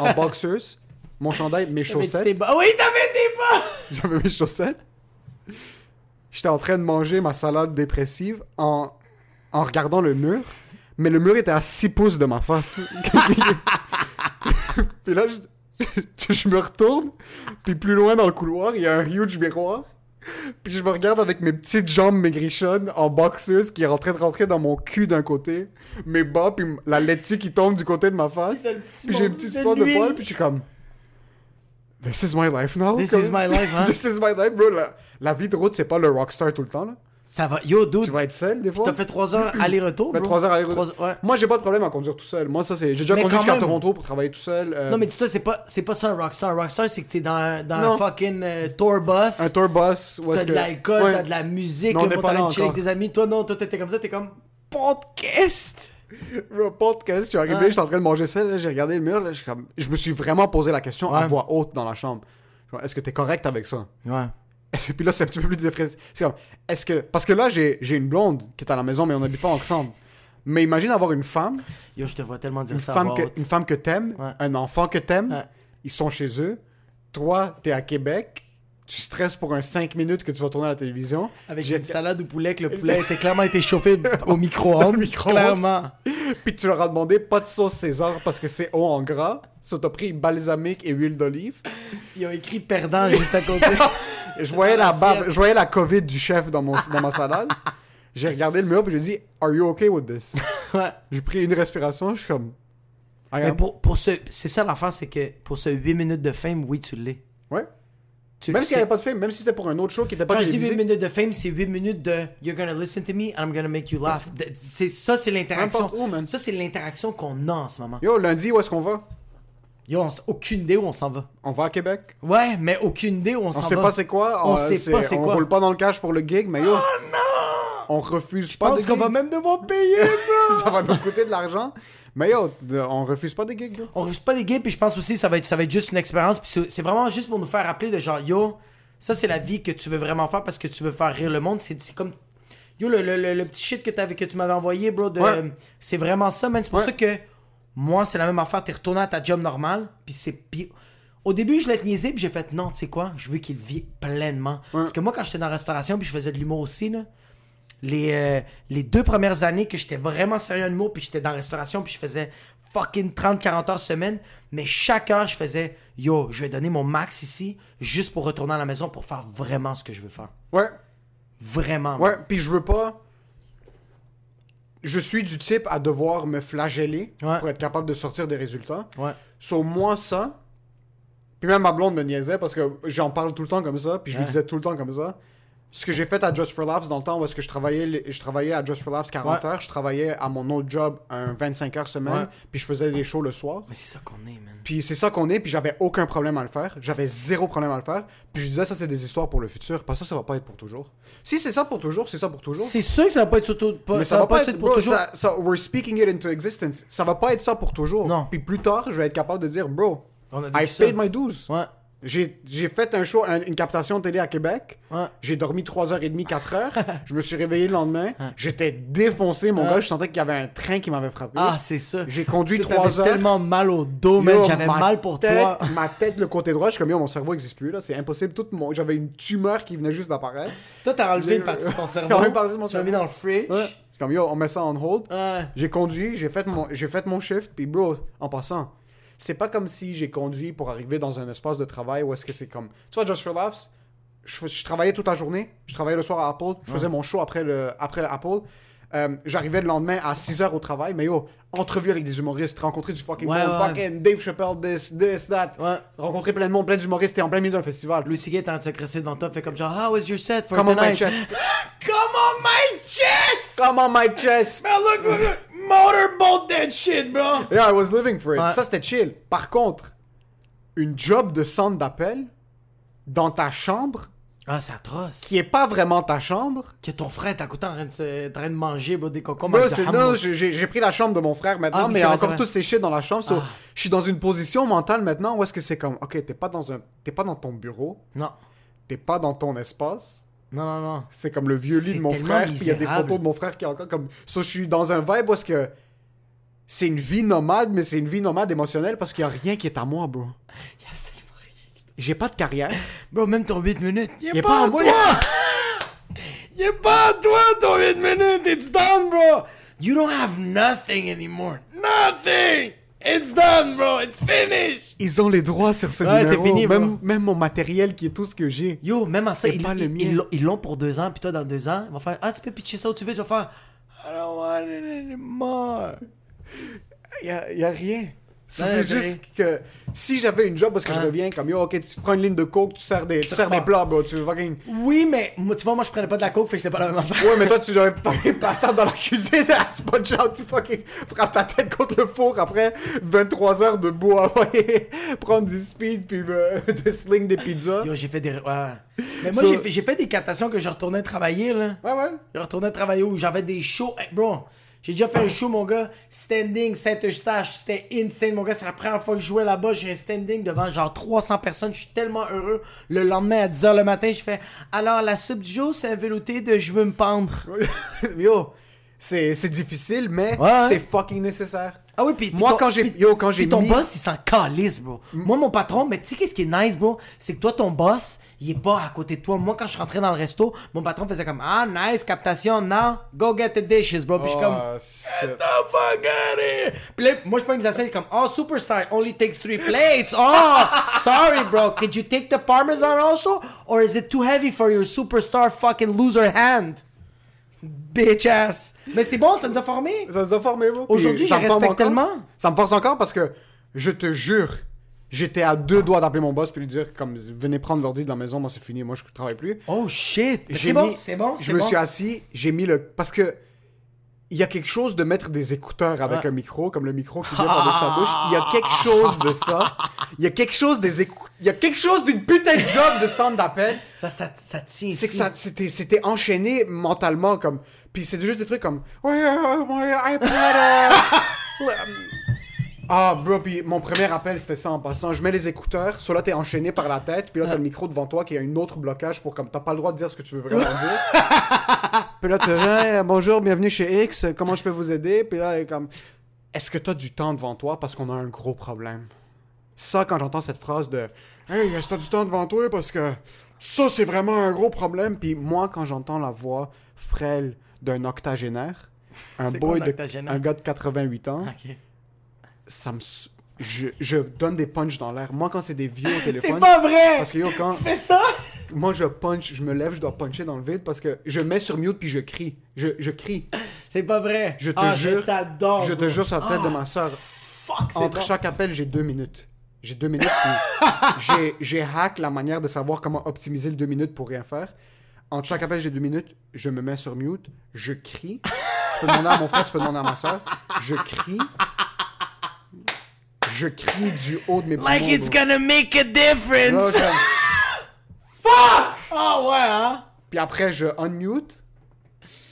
Speaker 4: en boxers, mon chandail, mes chaussettes.
Speaker 5: t'es bas. Oui, t'avais tes bas!
Speaker 4: J'avais mes chaussettes. J'étais en train de manger ma salade dépressive en, en regardant le mur. Mais le mur était à 6 pouces de ma face. puis là, je, je me retourne. Puis plus loin dans le couloir, il y a un huge miroir. Puis je me regarde avec mes petites jambes maigrichonnes en boxeuse qui est en train de rentrer dans mon cul d'un côté. Mes bas, puis la laitue qui tombe du côté de ma face. Puis j'ai une petite spot de poil, puis je suis comme... This is my life now.
Speaker 5: This
Speaker 4: comme-
Speaker 5: is my life, hein?
Speaker 4: This is my life, bro. La, la vie de route, c'est pas le rockstar tout le temps, là.
Speaker 5: Ça va. Yo, dude,
Speaker 4: Tu vas être seul, des fois.
Speaker 5: t'as fait 3 heures aller-retour,
Speaker 4: Fait
Speaker 5: bro.
Speaker 4: trois heures aller-retour?
Speaker 5: Ouais.
Speaker 4: Moi, j'ai pas de problème à conduire tout seul. Moi, ça, c'est... J'ai déjà
Speaker 5: Mais
Speaker 4: conduit jusqu'à
Speaker 5: même.
Speaker 4: Toronto pour travailler tout seul. euh,
Speaker 5: Non, mais dis-toi, c'est pas, c'est pas ça un rockstar. Un rockstar, c'est que t'es dans, dans
Speaker 4: Non.
Speaker 5: un fucking euh, tour bus.
Speaker 4: Un tour bus.
Speaker 5: T'as de
Speaker 4: que-
Speaker 5: l'alcool,
Speaker 4: Ouais.
Speaker 5: t'as de la musique,
Speaker 4: Mais on
Speaker 5: le de chiller avec tes amis. Toi, non, toi, t'étais comme ça, t'es comme podcast.
Speaker 4: Bro, podcast, je suis arrivé, j'étais en train de manger ça, j'ai regardé le mur, là, je, comme- je me suis vraiment posé la question à voix haute dans la chambre. Est-ce que t'es correct avec ça?
Speaker 5: Ouais.
Speaker 4: Et puis là, c'est un petit peu plus dépressif. C'est comme, est-ce que... Parce que là, j'ai une blonde qui est à la maison, mais on n'habite pas ensemble. Mais imagine avoir une femme,
Speaker 5: Yo, je te vois tellement dire
Speaker 4: une
Speaker 5: ça.
Speaker 4: femme, que, une femme que t'aimes,
Speaker 5: Ouais.
Speaker 4: un enfant que t'aimes,
Speaker 5: Ouais.
Speaker 4: ils sont chez eux. Toi, t'es à Québec, tu stresses pour un 5 minutes que tu vas tourner à la télévision.
Speaker 5: Avec une salade au poulet, que le poulet était clairement été chauffé au micro-ondes.
Speaker 4: Au micro-ondes.
Speaker 5: Clairement.
Speaker 4: Puis tu leur as demandé pas de sauce César parce que c'est haut en gras. So, t'as pris balsamique et huile d'olive.
Speaker 5: Ils ont écrit perdant juste à côté.
Speaker 4: Et je voyais la bave, je voyais la COVID du chef dans, mon, dans ma salade. J'ai regardé le mur puis j'ai dit Are you okay with this?
Speaker 5: ouais.
Speaker 4: J'ai pris une respiration, je suis comme.
Speaker 5: Mais pour, pour ce. C'est ça l'affaire, c'est que pour ce 8 minutes de fame, oui, tu l'es.
Speaker 4: Ouais.
Speaker 5: Tu
Speaker 4: Même s'il n'y avait pas de film, même si c'était pour un autre show qui était pas
Speaker 5: Quand je dis 8
Speaker 4: télévisé.
Speaker 5: minutes de fame, c'est 8 minutes de You're gonna listen to me and I'm gonna make you laugh. C'est ça, c'est l'interaction.
Speaker 4: N'importe où, man.
Speaker 5: Ça, c'est l'interaction qu'on a en ce moment.
Speaker 4: Yo, lundi, où est-ce qu'on va?
Speaker 5: Yo, on aucune idée où on s'en va.
Speaker 4: On va à Québec?
Speaker 5: Ouais, mais aucune idée où on,
Speaker 4: On
Speaker 5: s'en
Speaker 4: sait
Speaker 5: va.
Speaker 4: pas c'est quoi.
Speaker 5: On sait pas c'est
Speaker 4: on
Speaker 5: quoi.
Speaker 4: roule pas dans le cash pour le gig, mais yo. On refuse
Speaker 5: Je
Speaker 4: pas
Speaker 5: pense qu'on va même devoir payer, bro.
Speaker 4: Ça va nous coûter de l'argent. Mais yo, on refuse pas des gigs, là.
Speaker 5: on refuse pas des gays, puis je pense aussi que ça va être, ça va être juste une expérience, puis c'est- vraiment juste pour nous faire rappeler de genre, yo, ça c'est la vie que tu veux vraiment faire parce que tu veux faire rire le monde. C'est comme, yo, le, le, le, le petit shit que, t'avais- que tu m'avais envoyé, bro, de,
Speaker 4: Ouais.
Speaker 5: c'est vraiment ça, man. C'est pour
Speaker 4: Ouais.
Speaker 5: ça que moi, c'est la même affaire. T'es retourné à ta job normale, puis c'est. Au début, je l'ai niaisé, puis j'ai fait, non, tu sais quoi, je veux qu'il vive pleinement. Parce que moi, quand j'étais dans la restauration, puis je faisais de l'humour aussi, là, les, euh, les deux premières années que j'étais vraiment sérieux en humour, puis j'étais dans la restauration, puis je faisais fucking 30-40 heures semaine, mais chaque heure, je faisais yo, je vais donner mon max ici, juste pour retourner à la maison pour faire vraiment ce que je veux faire.
Speaker 4: Ouais.
Speaker 5: Vraiment.
Speaker 4: Ouais, puis je veux pas. Je suis du type à devoir me flageller
Speaker 5: Ouais.
Speaker 4: pour être capable de sortir des résultats.
Speaker 5: Ouais.
Speaker 4: Sur moi, ça. Puis même ma blonde me niaisait parce que j'en parle tout le temps comme ça, puis je lui disais tout le temps comme ça. Ce que j'ai fait à Just for Laughs dans le temps où est-ce que je travaillais, je travaillais à Just for Laughs 40
Speaker 5: Ouais.
Speaker 4: heures, je travaillais à mon autre job un 25 heures semaine,
Speaker 5: Ouais.
Speaker 4: puis je faisais des shows le soir.
Speaker 5: Mais c'est ça qu'on est, man.
Speaker 4: Puis c'est ça qu'on est, puis j'avais aucun problème à le faire. J'avais zéro problème à le faire. Puis je disais, ça, c'est des histoires pour le futur. Parce que ça, ça va pas être pour toujours. Si c'est ça pour toujours, c'est ça pour toujours.
Speaker 5: C'est sûr que ça va pas être surtout. Pas,
Speaker 4: Mais
Speaker 5: ça, va pas être, pour
Speaker 4: bro,
Speaker 5: toujours.
Speaker 4: Ça, ça- we're speaking it into existence. Ça va pas être ça pour toujours.
Speaker 5: Non.
Speaker 4: Puis plus tard, je vais être capable de dire, bro,
Speaker 5: On a
Speaker 4: I
Speaker 5: ça.
Speaker 4: paid my dues.
Speaker 5: Ouais.
Speaker 4: J'ai fait un show, un- une captation télé à Québec.
Speaker 5: Ouais.
Speaker 4: J'ai dormi 3h30, 4h. je me suis réveillé le lendemain. J'étais défoncé, mon
Speaker 5: Ouais.
Speaker 4: gars. Je sentais qu'il y avait un train qui m'avait frappé.
Speaker 5: Ah, c'est ça.
Speaker 4: J'ai conduit
Speaker 5: T'avais
Speaker 4: 3 heures.
Speaker 5: tellement mal au dos, man. J'avais
Speaker 4: ma
Speaker 5: mal pour
Speaker 4: tête-
Speaker 5: toi.
Speaker 4: Ma tête, le côté droit, je suis comme, yo, mon cerveau n'existe plus, là. C'est impossible. Tout mon... J'avais une tumeur qui venait juste d'apparaître.
Speaker 5: Toi, t'as enlevé une partie de ton cerveau.
Speaker 4: J'ai enlevé une partie de mon
Speaker 5: Tu l'as mis dans le fridge.
Speaker 4: Ouais. Comme, yo, on met ça en hold. J'ai conduit, j'ai fait mon, j'ai fait mon shift, puis bro, en passant, c'est pas comme si j'ai conduit pour arriver dans un espace de travail où est-ce que c'est comme, tu vois, Just for Laughs, je, je travaillais toute la journée, je travaillais le soir à Apple, je faisais mon show après le, après Apple, Euh, j'arrivais le lendemain à 6h au travail, mais yo, entrevue avec des humoristes, rencontrer du fucking
Speaker 5: Ouais,
Speaker 4: monde,
Speaker 5: ouais.
Speaker 4: fucking Dave Chappelle, this, this, that,
Speaker 5: Ouais.
Speaker 4: rencontrer plein de monde, plein d'humoristes, t'es en plein milieu d'un festival.
Speaker 5: Louis C.K. est en train de se crisser devant toi, fait comme genre, How was your set for
Speaker 4: Come on
Speaker 5: tonight?
Speaker 4: my chest.
Speaker 5: Come on my chest!
Speaker 4: Come on my chest!
Speaker 5: Man, look, look, look. Motorboat that shit, bro!
Speaker 4: Yeah, I was living for it. Ça, c'était chill. Par contre, une job de centre d'appel dans ta chambre
Speaker 5: Ah, c'est atroce.
Speaker 4: qui est pas vraiment ta chambre.
Speaker 5: Que ton frère est à côté en train de, se- en train de manger bro, des cocos.
Speaker 4: C'est- non, j'ai pris la chambre de mon frère maintenant,
Speaker 5: Ah,
Speaker 4: mais
Speaker 5: vrai,
Speaker 4: encore ces shit dans la chambre. so,
Speaker 5: Ah.
Speaker 4: Je suis dans une position mentale maintenant où est-ce que c'est comme, ok, t'es pas dans un, t'es pas dans ton bureau,
Speaker 5: Non.
Speaker 4: t'es pas dans ton espace.
Speaker 5: Non, non, non.
Speaker 4: C'est comme le vieux lit de mon frère, il y a des photos de mon frère qui est encore comme. So, je suis dans un vibe où est-ce que c'est une vie nomade, mais c'est une vie nomade émotionnelle parce qu'il y a rien qui est à moi, bro.
Speaker 5: Il y a absolument rien.
Speaker 4: J'ai pas de carrière.
Speaker 5: Bro, même ton 8 minutes, il est pas,
Speaker 4: pas
Speaker 5: à
Speaker 4: moi.
Speaker 5: toi! Il est pas à toi, ton 8 minutes! It's done, bro! You don't have nothing anymore. Nothing! It's done, bro! It's finished!
Speaker 4: Ils ont les droits sur ce
Speaker 5: Ouais,
Speaker 4: numéro.
Speaker 5: fini, bro.
Speaker 4: même, même mon matériel qui est tout ce que j'ai.
Speaker 5: Yo, même à ça, ils ils- ils l'ont pour deux ans, puis toi, dans deux ans, ils vont faire Ah, tu peux pitcher ça où tu veux, tu vas faire I don't want it anymore.
Speaker 4: Il y a, y a rien. C'est
Speaker 5: Ouais,
Speaker 4: c'est juste que si j'avais une job parce que je
Speaker 5: Ouais.
Speaker 4: reviens comme yo, ok, tu prends une ligne de coke, tu sers des, tu sers des plats, bro, tu fucking.
Speaker 5: Oui, mais moi, tu vois, moi, je prenais pas de la coke, fait que c'était pas la même affaire.
Speaker 4: Ouais, mais toi, tu devrais fucking passer dans la cuisine, tu punch out, tu fucking frappes ta tête contre le four après 23 heures de bois, prendre du speed puis euh, de sling des pizzas.
Speaker 5: Yo, j'ai fait des. Ouais. Mais moi,
Speaker 4: So-
Speaker 5: j'ai fait, j'ai fait des captations que je retournais travailler, là.
Speaker 4: Ouais, ouais.
Speaker 5: Je retournais travailler où j'avais des shows. Hey, bro, j'ai déjà fait un show, mon gars. Standing, Saint-Eustache. C'était insane, mon gars. C'est la première fois que je jouais là-bas. J'ai un standing devant genre 300 personnes. Je suis tellement heureux. Le lendemain, à 10h le matin, je fais Alors, la soupe du jour, c'est un velouté de je veux me pendre.
Speaker 4: yo, c'est difficile, mais
Speaker 5: Ouais.
Speaker 4: c'est fucking nécessaire.
Speaker 5: Ah oui, puis
Speaker 4: Moi,
Speaker 5: ton-
Speaker 4: quand j'ai- yo, quand j'ai
Speaker 5: ton
Speaker 4: mis-
Speaker 5: boss, il s'en calisse, bro. Moi, mon patron, mais tu sais qu'est-ce qui est nice, bro? C'est que toi, ton boss, il est pas à côté de toi. Moi, quand je rentrais dans le resto, mon patron faisait comme Ah, nice, captation, now, go get the dishes, bro. Puis je suis comme
Speaker 4: Oh, shit.
Speaker 5: Get the fuck out of here! Puis là, moi, je prends une scène comme Oh, superstar, only takes three plates. Oh, sorry, bro. Could you take the parmesan also? Or is it too heavy for your superstar fucking loser hand? Bitch ass. Mais c'est bon, ça nous a formés.
Speaker 4: Ça nous a formé, bro.
Speaker 5: Aujourd'hui, je respecte
Speaker 4: encore.
Speaker 5: tellement.
Speaker 4: Ça me force encore parce que, je te jure, j'étais à deux doigts d'appeler mon boss puis lui dire, comme, venez prendre l'ordi de la maison, moi c'est fini, moi je travaille plus.
Speaker 5: Oh shit! C'est bon, c'est bon,
Speaker 4: Je me suis assis, j'ai mis le. Parce que. Il y a quelque chose de mettre des écouteurs avec un micro, comme le micro qui vient par ta bouche. Il y a quelque chose de ça. Il y a quelque chose des écou- Il y a quelque chose d'une putain de job de centre d'appel.
Speaker 5: Ça, ça, ça tient
Speaker 4: C'est que ça, c'était, c'était enchaîné mentalement comme. Puis c'était juste des trucs comme. Ah, bro, puis mon premier appel c'était ça en passant. Je mets les écouteurs, soit là t'es enchaîné par la tête, puis là t'as le micro devant toi qui a un autre blocage pour comme t'as pas le droit de dire ce que tu veux vraiment dire. puis là tu viens, bonjour, bienvenue chez X, comment je peux vous aider? Puis là, elle est comme. Est-ce que t'as du temps devant toi? Parce qu'on a un gros problème? Ça, quand j'entends cette phrase de Hey, est-ce que t'as du temps devant toi? Parce que ça, c'est vraiment un gros problème. Puis moi, quand j'entends la voix frêle d'un octogénaire, un
Speaker 5: quoi
Speaker 4: boy
Speaker 5: un
Speaker 4: de un gars de 88 ans. Ça me. Je, je donne des punches dans l'air. Moi, quand c'est des vieux au téléphone.
Speaker 5: C'est pas vrai!
Speaker 4: Parce que yo, quand.
Speaker 5: Tu fais ça?
Speaker 4: Moi, je punch, je me lève, je dois puncher dans le vide parce que je mets sur mute puis je crie. Je, je crie.
Speaker 5: C'est pas vrai.
Speaker 4: Je te
Speaker 5: ah,
Speaker 4: jure.
Speaker 5: Je t'adore.
Speaker 4: je te jure sur la tête de
Speaker 5: Ah,
Speaker 4: ma soeur.
Speaker 5: Fuck,
Speaker 4: Entre
Speaker 5: bon.
Speaker 4: chaque appel, j'ai deux minutes. J'ai deux minutes. j'ai hack la manière de savoir comment optimiser le deux minutes pour rien faire. Entre chaque appel, j'ai deux minutes. Je me mets sur mute. Je crie. Tu peux demander à mon frère, tu peux demander à ma soeur. Je crie. Je crie du haut de mes
Speaker 5: Like
Speaker 4: poumons,
Speaker 5: it's
Speaker 4: bro.
Speaker 5: gonna make a
Speaker 4: Là,
Speaker 5: difference!
Speaker 4: je-
Speaker 5: Ah ouais, hein?
Speaker 4: Puis après, je unmute.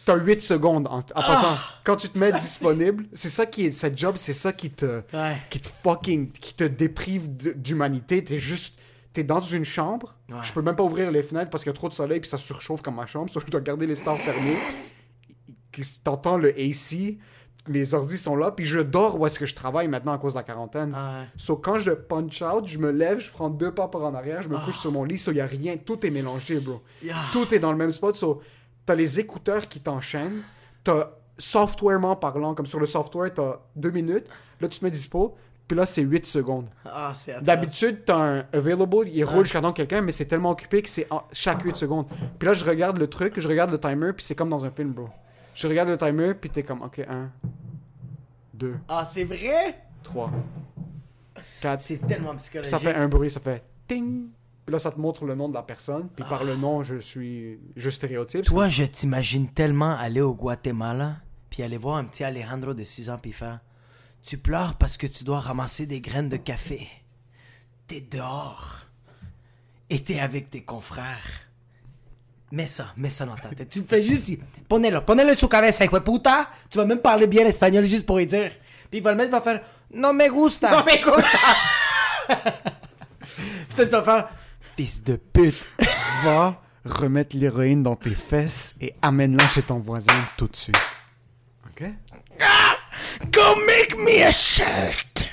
Speaker 4: T'as 8 secondes en, en passant. Quand tu te mets disponible, c'est ça qui est. Cette job, c'est ça qui te.
Speaker 5: Ouais.
Speaker 4: Qui te fucking. Qui te déprive d'humanité. T'es juste. T'es dans une chambre.
Speaker 5: Ouais.
Speaker 4: Je peux même pas ouvrir les fenêtres parce qu'il y a trop de soleil puis ça surchauffe comme ma chambre. Sauf que je dois garder les stores fermés. Qui- T'entends le AC. Les ordis sont là. Puis je dors où est-ce que je travaille maintenant à cause de la quarantaine.
Speaker 5: Ah ouais.
Speaker 4: So, quand je punch out, je me lève, je prends deux pas par en arrière, je me
Speaker 5: Ah.
Speaker 4: couche sur mon lit, so, y a rien, tout est mélangé, bro.
Speaker 5: Yeah.
Speaker 4: Tout est dans le même spot, so, t'as les écouteurs qui t'enchaînent, t'as softwarement parlant, comme sur le software, t'as deux minutes, là, tu te mets dispo, puis là, c'est 8 secondes.
Speaker 5: Ah, c'est.
Speaker 4: D'habitude, t'as un available, il roule jusqu'à que quelqu'un, mais c'est tellement occupé que c'est chaque 8 secondes. Puis là, je regarde le truc, je regarde le timer, puis c'est comme dans un film, bro. Je regarde le timer, puis t'es comme, ok, 1, 2,
Speaker 5: Ah, c'est vrai?
Speaker 4: 3, 4,
Speaker 5: C'est tellement psychologique.
Speaker 4: ça fait un bruit, ça fait ting. Puis là, ça te montre le nom de la personne. Puis par
Speaker 5: Ah.
Speaker 4: le nom, je suis. Je stéréotype.
Speaker 5: Toi, je t'imagine tellement aller au Guatemala, puis aller voir un petit Alejandro de 6 ans, puis faire Tu pleures parce que tu dois ramasser des graines de café. t'es dehors et t'es avec tes confrères. Mets ça, mets ça dans ta tête. Tu fais juste ponelo en su cabeza, hijo de puta. Tu vas même parler bien espagnol juste pour lui dire. Puis il va le mettre, il va faire, no me gusta. No me gusta. ça, tu vas faire, fils de pute.
Speaker 4: Va remettre l'héroïne dans tes fesses et amène-la chez ton voisin tout de suite. Ok?
Speaker 5: Go make me a shirt.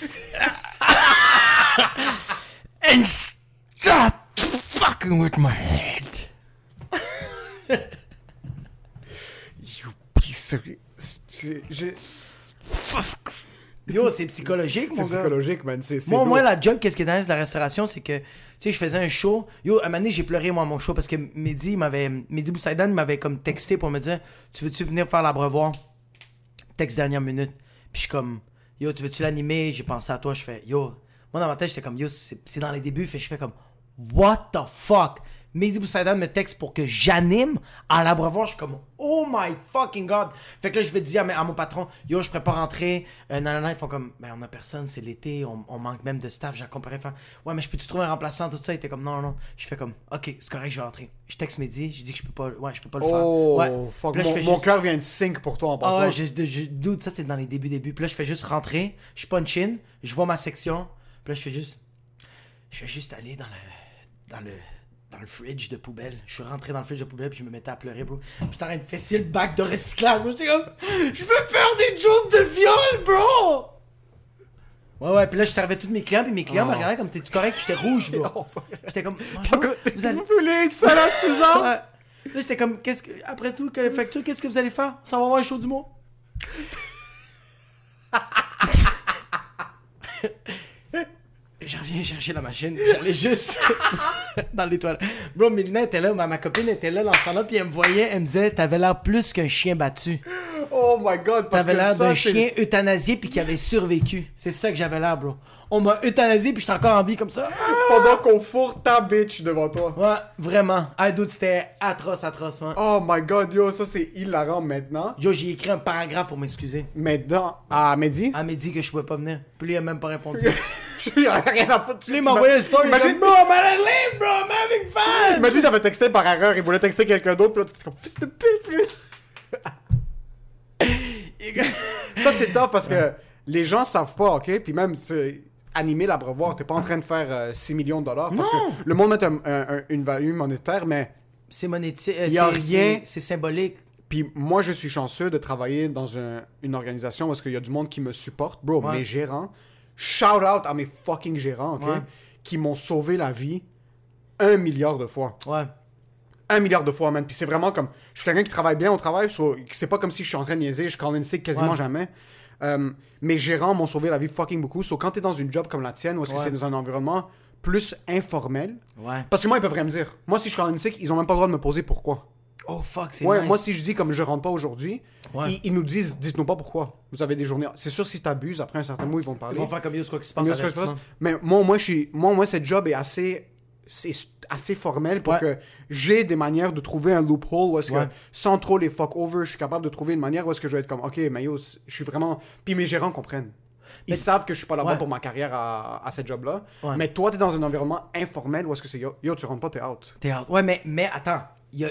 Speaker 5: And stop fucking with my head.
Speaker 4: You piece of... Je... je- Fuck!
Speaker 5: Yo, c'est psychologique,
Speaker 4: C'est
Speaker 5: mon gars.
Speaker 4: psychologique, man. C'est, c'est
Speaker 5: Moi, moi, la job, qu'est-ce qui est dans de la restauration, c'est que, tu sais, je faisais un show. Yo, à un moment donné, j'ai pleuré, moi, à mon show, parce que Mehdi, il m'avait, Mehdi Boussaïdan il m'avait comme texté pour me dire, tu veux-tu venir faire l'abreuvoir? Texte dernière minute. Puis je suis comme, yo, tu veux-tu l'animer? J'ai pensé à toi, je fais, yo. Moi, dans ma tête, j'étais comme, yo, c'est c'est dans les débuts. Fait, je fais comme, what the fuck? Mehdi Boussaïdan me texte pour que j'anime à l'abreuvoir. Je suis comme, oh my fucking god. Fait que là, je vais dire à, mon patron, yo, je pourrais pas rentrer. Euh, non, non, non, ils font comme, ben, on a personne, c'est l'été, on, on manque même de staff. Comparé, faire, ouais, mais je peux-tu trouver un remplaçant, tout ça? Il était comme, non, non. Je fais comme, ok, c'est correct, je vais rentrer. Je texte Mehdi, je dis que je peux pas, ouais, je peux pas le faire.
Speaker 4: Oh,
Speaker 5: Ouais.
Speaker 4: fuck.
Speaker 5: Là,
Speaker 4: mon, cœur vient de sync pour toi en passant.
Speaker 5: ah ouais, je, je, je doute, ça c'est dans les débuts, débuts. Puis là, je fais juste rentrer, je punch in, je vois ma section, puis là, je fais juste. Je fais juste aller dans le. dans le. Dans le fridge de poubelle. Je suis rentré dans le fridge de poubelle, puis je me mettais à pleurer, bro. En train de fesser le bac de recyclage. J'étais comme. Je veux faire des jokes de viol, bro! Ouais, ouais, puis là, je servais tous mes clients, puis mes clients me regardaient comme t'es correct, j'étais rouge, bro. J'étais comme. Bonjour, vous allez.
Speaker 4: voulez être salade, César?
Speaker 5: Ouais. Là, j'étais comme, qu'est-ce que, après tout, que facture, qu'est-ce que vous allez faire? Ça va avoir un show d'humour. Je reviens chercher la machine, j'allais juste dans les toilettes. Bro, Mélina était là, ma, ma copine était là dans ce temps-là, puis elle me voyait, elle me disait, t'avais l'air plus qu'un chien battu.
Speaker 4: Oh my god, parce
Speaker 5: T'avais
Speaker 4: que
Speaker 5: l'air
Speaker 4: ça,
Speaker 5: d'un chien euthanasié puis qui avait survécu. C'est ça que j'avais l'air, bro. On m'a euthanasié puis j'étais encore en vie comme ça.
Speaker 4: Pendant qu'on fourre ta bitch devant toi.
Speaker 5: Ouais, vraiment. Ah, dude, c'était atroce, atroce, ouais.
Speaker 4: Oh my god, yo, ça c'est hilarant maintenant.
Speaker 5: Yo, j'ai écrit un paragraphe pour m'excuser.
Speaker 4: Maintenant, à Mehdi,
Speaker 5: m'a dit que je pouvais pas venir. Puis lui, il a même pas répondu.
Speaker 4: il a rien à foutre.
Speaker 5: Lui, il m'a envoyé une story.
Speaker 4: Imagine,
Speaker 5: bro, I'm at lame, bro, I'm having fun.
Speaker 4: imagine t'avais texté par erreur, il voulait texter quelqu'un d'autre, puis là, t'étais comme, fils de pute, lui. Ça c'est top parce que les gens savent pas, ok? Puis même, c'est- animer l'abreuvoir, t'es pas en train de faire euh, 6 millions de dollars. Parce
Speaker 5: Non.
Speaker 4: que le monde met un- un- un- une valeur monétaire, mais
Speaker 5: C'est monétique. euh,
Speaker 4: rien-
Speaker 5: c'est- symbolique.
Speaker 4: Puis moi, je suis chanceux de travailler dans un- une organisation parce qu'il y a du monde qui me supporte. Bro,
Speaker 5: Ouais.
Speaker 4: mes gérants, shout out à mes fucking gérants, ok?
Speaker 5: Ouais.
Speaker 4: Qui m'ont sauvé la vie un milliard de fois.
Speaker 5: Ouais.
Speaker 4: Un milliard de fois, man. Puis c'est vraiment comme. Je suis quelqu'un qui travaille bien au travail. so, c'est pas comme si je suis en train de niaiser. Je call in sick quasiment
Speaker 5: Ouais.
Speaker 4: jamais. Euh, mes gérants m'ont sauvé la vie fucking beaucoup. So quand t'es dans une job comme la tienne, où est-ce que c'est dans un environnement plus informel.
Speaker 5: Ouais.
Speaker 4: Parce que moi, ils peuvent rien me dire. Moi, si je call in sick, ils ont même pas le droit de me poser pourquoi.
Speaker 5: Oh, fuck, c'est
Speaker 4: Ouais,
Speaker 5: nice.
Speaker 4: moi, si je dis comme je rentre pas aujourd'hui,
Speaker 5: Ouais.
Speaker 4: ils, ils nous disent, dites-nous pas pourquoi. Vous avez des journées. C'est sûr, si t'abuses, après un certain moment, ils vont te parler.
Speaker 5: Ils vont faire comme yo, quoi qui se passe
Speaker 4: pense-
Speaker 5: l'avertissement.
Speaker 4: mais moi, moi, je suis, moi, moi, cette job est assez, c'est assez formel pour
Speaker 5: Ouais.
Speaker 4: que j'ai des manières de trouver un loophole où est-ce
Speaker 5: Ouais.
Speaker 4: que, sans trop les fuck over, je suis capable de trouver une manière où est-ce que je vais être comme, ok, mais yo, je suis vraiment. Puis mes gérants comprennent. Ils
Speaker 5: Mais-
Speaker 4: savent que je suis pas là-bas
Speaker 5: Ouais.
Speaker 4: pour ma carrière à, à cette job-là. Mais toi, t'es dans un environnement informel où est-ce que c'est yo, yo, tu rentres pas, t'es out.
Speaker 5: T'es out. Ouais, mais, mais attends. Il y a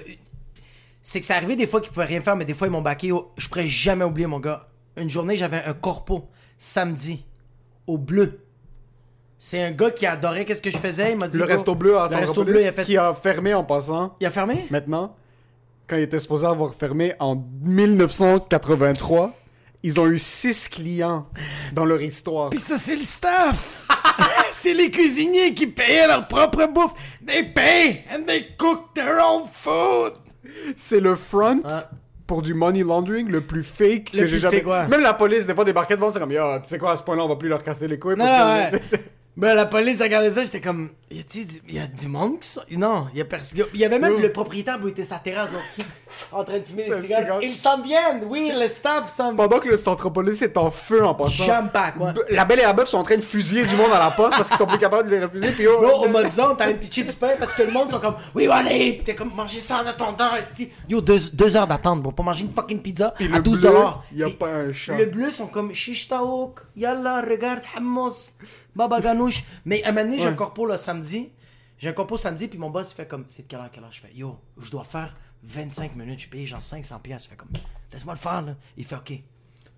Speaker 5: C'est que c'est arrivé des fois qu'ils pouvaient rien faire, mais des fois ils m'ont baqué. Je pourrais jamais oublier, mon gars. Une journée, j'avais un corpo, samedi, au bleu. C'est un gars qui adorait qu'est-ce que je faisais. Il m'a dit.
Speaker 4: Le
Speaker 5: oh,
Speaker 4: resto bleu à
Speaker 5: Le
Speaker 4: Centropolis,
Speaker 5: resto bleu, il a fait.
Speaker 4: qui a fermé en passant.
Speaker 5: Il a fermé?
Speaker 4: Maintenant, quand il était supposé avoir fermé en 1983, ils ont eu six clients dans leur histoire.
Speaker 5: Pis ça, c'est le staff. c'est les cuisiniers qui payaient leur propre bouffe. They pay and they cook their own food.
Speaker 4: C'est le front
Speaker 5: Ouais.
Speaker 4: pour du money laundering le plus fake
Speaker 5: Le
Speaker 4: que j'ai jamais.
Speaker 5: ouais.
Speaker 4: Même la police, des fois, débarquait devant, c'est comme, tu sais quoi, à ce point-là, on va plus leur casser les couilles.
Speaker 5: Non,
Speaker 4: parce que-
Speaker 5: ouais. Ben, la police regardait ça, j'étais comme, y a-t-il du, y a du monde qui sort? Non, y a personne. Y avait même le propriétaire était sa terrasse. en train de fumer des cigares.
Speaker 4: cigare.
Speaker 5: Ils s'en viennent, oui, le staff s'en vient.
Speaker 4: Pendant que le Centropolis est en feu en passant.
Speaker 5: Champagne, ouais.
Speaker 4: B- La belle et la bœuf sont en train de fusiller du monde à la porte parce qu'ils sont plus capables de les refuser. Puis oh,
Speaker 5: Bro, au Mozart, t'as un pitcher du pain parce que le monde sont comme it! Pis t'es comme manger ça en attendant, esti. Yo, deux, deux heures d'attente, bro, pour manger une fucking pizza
Speaker 4: Puis
Speaker 5: à
Speaker 4: le
Speaker 5: 12
Speaker 4: bleu,
Speaker 5: dollars.
Speaker 4: y a pas un chat.
Speaker 5: Le bleu sont comme Shish taouk, yalla, regarde, hammus, baba ganouche. Mais à un moment donné, j'ai un corpo le samedi. J'ai un corpo samedi, puis mon boss il fait comme C'est de quelle heure, quelle heure? Je fais? Yo, je dois faire 25 minutes, je paye genre 500 pièces. Fait comme Laisse-moi le faire, là. Il fait Ok.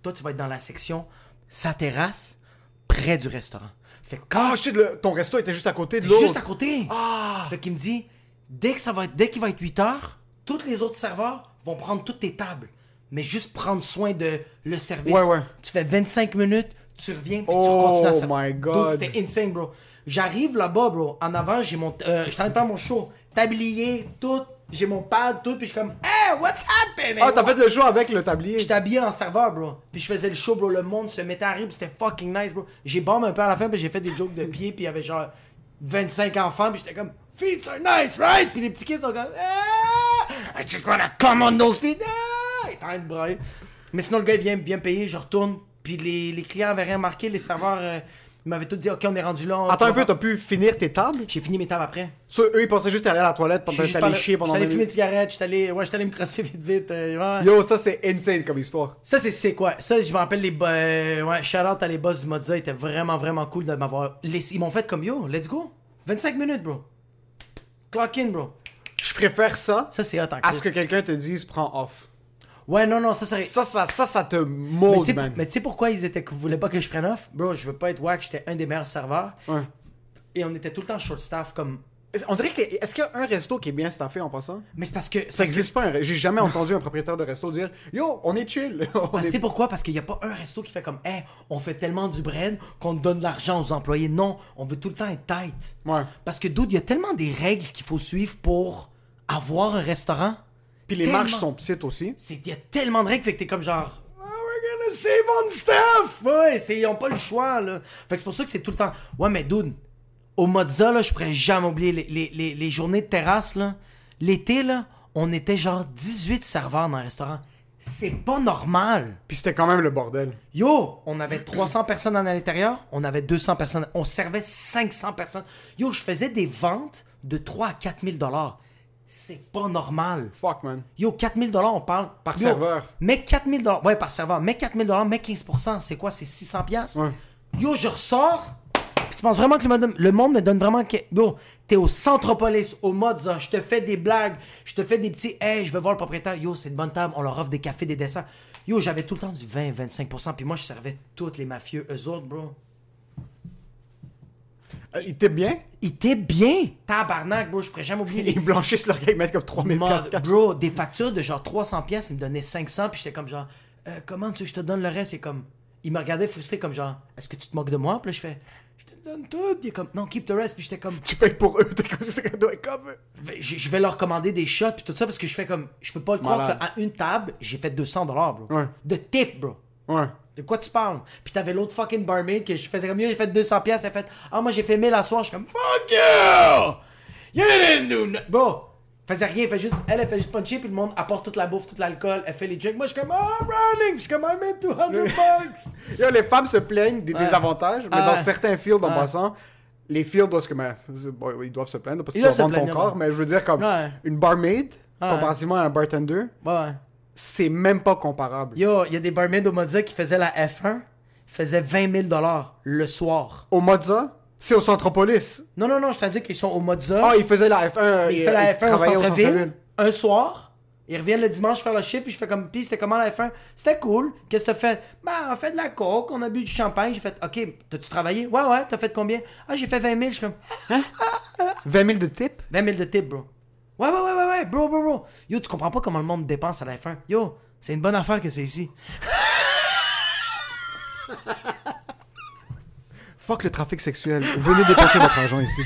Speaker 5: Toi, tu vas être dans la section sa terrasse, près du restaurant. Fait que quand
Speaker 4: Ah, shit, le- ton resto était juste à côté de l'autre.
Speaker 5: juste à côté. Fait qu'il me dit, dès que ça va être, dès qu'il va être 8 heures, tous les autres serveurs vont prendre toutes tes tables. Mais juste prendre soin de le service.
Speaker 4: Ouais, ouais.
Speaker 5: Tu fais 25 minutes, tu reviens, puis tu
Speaker 4: Oh
Speaker 5: continues à servir.
Speaker 4: my God.
Speaker 5: Dude, C'était insane, bro. J'arrive là-bas, bro. En avant, j'ai mon. Euh, J'étais en train de faire mon show. Tablier, tout. J'ai mon pad, tout. Puis je suis comme, hey, what's happening?
Speaker 4: Ah, t'as fait le show avec le tablier.
Speaker 5: J'étais habillé en serveur, bro. Puis je faisais le show, bro. Le monde se mettait à rire, c'était fucking nice, bro. J'ai bombé un peu à la fin, puis j'ai fait des jokes de pied, puis il y avait genre 25 enfants, puis j'étais comme, feet are nice, right? Puis les petits kids sont comme, ah, I just wanna come on those feet. Ah! Il est en train de brailler. Mais sinon, le gars, il vient, vient payer, je retourne, puis les, les clients avaient rien marqué, les serveurs, euh, ils m'avaient tout dit, ok, on est rendu là. on-
Speaker 4: Attends un peu, t'as pu finir tes tables?
Speaker 5: J'ai fini mes tables après.
Speaker 4: Ça, eux, ils pensaient juste aller à la toilette pendant que t'allais chier pendant
Speaker 5: J'étais allé
Speaker 4: 20
Speaker 5: fumer une
Speaker 4: minutes.
Speaker 5: cigarette, j'étais allé, ouais, j'étais allé me crosser vite, vite. euh, ouais.
Speaker 4: Yo, ça, c'est insane comme histoire.
Speaker 5: Ça, c'est c'est quoi? Ça, je me rappelle les. bo- euh, ouais, shout out à les boss du Mozza. Ils étaient vraiment, vraiment cool de m'avoir. laissé- Ils m'ont fait comme yo, let's go. 25 minutes, bro. Clock in, bro.
Speaker 4: Je préfère ça
Speaker 5: Ça, c'est hot en
Speaker 4: à ce que quelqu'un te dise prends off.
Speaker 5: Ouais, non, non, ça serait.
Speaker 4: Ça, ça, ça, ça te
Speaker 5: mais
Speaker 4: mold, man.
Speaker 5: mais tu sais pourquoi ils étaient, voulaient pas que je prenne off? Bro, je veux pas être wack, j'étais un des meilleurs serveurs.
Speaker 4: Ouais.
Speaker 5: Et on était tout le temps short staff comme.
Speaker 4: On dirait que. les- Est-ce qu'il y a un resto qui est bien staffé en passant?
Speaker 5: Mais c'est parce que.
Speaker 4: Ça
Speaker 5: parce que-
Speaker 4: existe pas. un J'ai jamais entendu un propriétaire de resto dire Yo, on est chill. On est-
Speaker 5: c'est pourquoi? Parce qu'il n'y a pas un resto qui fait comme, hey, on fait tellement du bread qu'on donne de l'argent aux employés. Non, on veut tout le temps être tight.
Speaker 4: Ouais.
Speaker 5: Parce que, dude, il y a tellement des règles qu'il faut suivre pour avoir un restaurant.
Speaker 4: Puis les
Speaker 5: Tellement.
Speaker 4: marches sont petites aussi.
Speaker 5: Il y a tellement de règles, fait que t'es comme genre, oh, we're gonna save on stuff! Ouais, ils ont pas le choix, là. Fait que c'est pour ça que c'est tout le temps, ouais, mais dude, au Mozza, là, je pourrais jamais oublier les, les, les, les journées de terrasse, là. L'été, là, on était genre 18 serveurs dans un restaurant. C'est pas normal.
Speaker 4: Puis c'était quand même le bordel.
Speaker 5: Yo, on avait 300 personnes à l'intérieur, on avait 200 personnes, on servait 500 personnes. Yo, je faisais des ventes de 3 à 4 000 dollars. C'est pas normal.
Speaker 4: Fuck, man.
Speaker 5: Yo, 4 000 dollars, on parle.
Speaker 4: Par
Speaker 5: Yo,
Speaker 4: serveur.
Speaker 5: Mais 4 000 dollars, ouais, par serveur. Mais 4 000 dollars, mais 15% c'est quoi C'est 600 piastres?
Speaker 4: Ouais.
Speaker 5: Yo, je ressors. Tu penses vraiment que le monde, me donne vraiment que. Yo, t'es au Centropolis, au Mozza, je te fais des blagues, je te fais des petits. Hey, je vais voir le propriétaire. Yo, c'est une bonne table, on leur offre des cafés, des desserts. Yo, j'avais tout le temps du 20-25%, puis moi, je servais tous les mafieux, eux autres, bro.
Speaker 4: Euh, il était bien?
Speaker 5: Ils étaient bien. Tabarnak, bro, je pourrais jamais oublier les.
Speaker 4: Ils blanchissent leur gars, ils mettent comme 3000
Speaker 5: Mod-
Speaker 4: piastres cash.
Speaker 5: Bro, des factures de genre 300 pièces, il me donnait 500 puis j'étais comme genre Euh, comment tu veux que je te donne le reste C'est comme il me regardait frustré comme genre est-ce que tu te moques de moi Puis là je fais je te donne tout. Il est comme non, keep the rest puis j'étais comme
Speaker 4: Tu payes pour eux. T'es comme ça, doit être comme.
Speaker 5: je, je vais leur commander des shots puis tout ça parce que je fais comme je peux pas le croire
Speaker 4: Malade.
Speaker 5: qu'à une table, j'ai fait 200 dollars, bro.
Speaker 4: Ouais.
Speaker 5: De tip, bro.
Speaker 4: Ouais.
Speaker 5: De quoi tu parles? Puis t'avais l'autre fucking barmaid que je faisais comme yo, j'ai fait 200 pièces, elle fait ah moi j'ai fait 1000 à soir, je suis comme fuck you! You didn't do no... Bro, faisait rien, elle fait juste elle, elle fait juste puncher puis le monde apporte toute la bouffe, tout l'alcool, elle fait les drinks. Moi je suis comme oh I'm running, je suis comme I made 200 bucks.
Speaker 4: Yo, les femmes se plaignent des
Speaker 5: Ouais.
Speaker 4: désavantages, mais
Speaker 5: Ah.
Speaker 4: dans certains fields en passant, les fields doivent se c'est- bon, ils doivent se plaindre parce
Speaker 5: Ils
Speaker 4: qu'ils doivent vendre ton corps,
Speaker 5: ouais.
Speaker 4: mais je veux dire comme une barmaid comparativement à un bartender,
Speaker 5: ouais.
Speaker 4: C'est même pas comparable.
Speaker 5: Yo, il y a des barmaids au Mozza qui faisaient la F1, faisaient 20 000 dollars le soir.
Speaker 4: Au Mozza, c'est au Centropolis.
Speaker 5: Non non non, je t'ai dit qu'ils sont au Mozza.
Speaker 4: Ah, ils faisaient la F1. euh,
Speaker 5: il
Speaker 4: ils-
Speaker 5: fait la
Speaker 4: ils
Speaker 5: F1 au centre-ville, un soir. Ils reviennent le dimanche faire le shit, puis je fais comme, puis c'était comment la F1? C'était cool. Qu'est-ce que t'as fait? Ben, on a fait de la coke, on a bu du champagne. J'ai fait, ok, t'as-tu travaillé? Ouais, ouais, t'as fait combien? Ah, j'ai fait 20 000. Je suis comme,
Speaker 4: 20 000 de tip?
Speaker 5: 20 000 de tip, bro. Ouais, ouais, ouais, ouais, ouais, bro, bro, bro. Yo, tu comprends pas comment le monde dépense à la F1. Yo, c'est une bonne affaire que c'est ici.
Speaker 4: Fuck le trafic sexuel. Venez dépenser votre argent ici.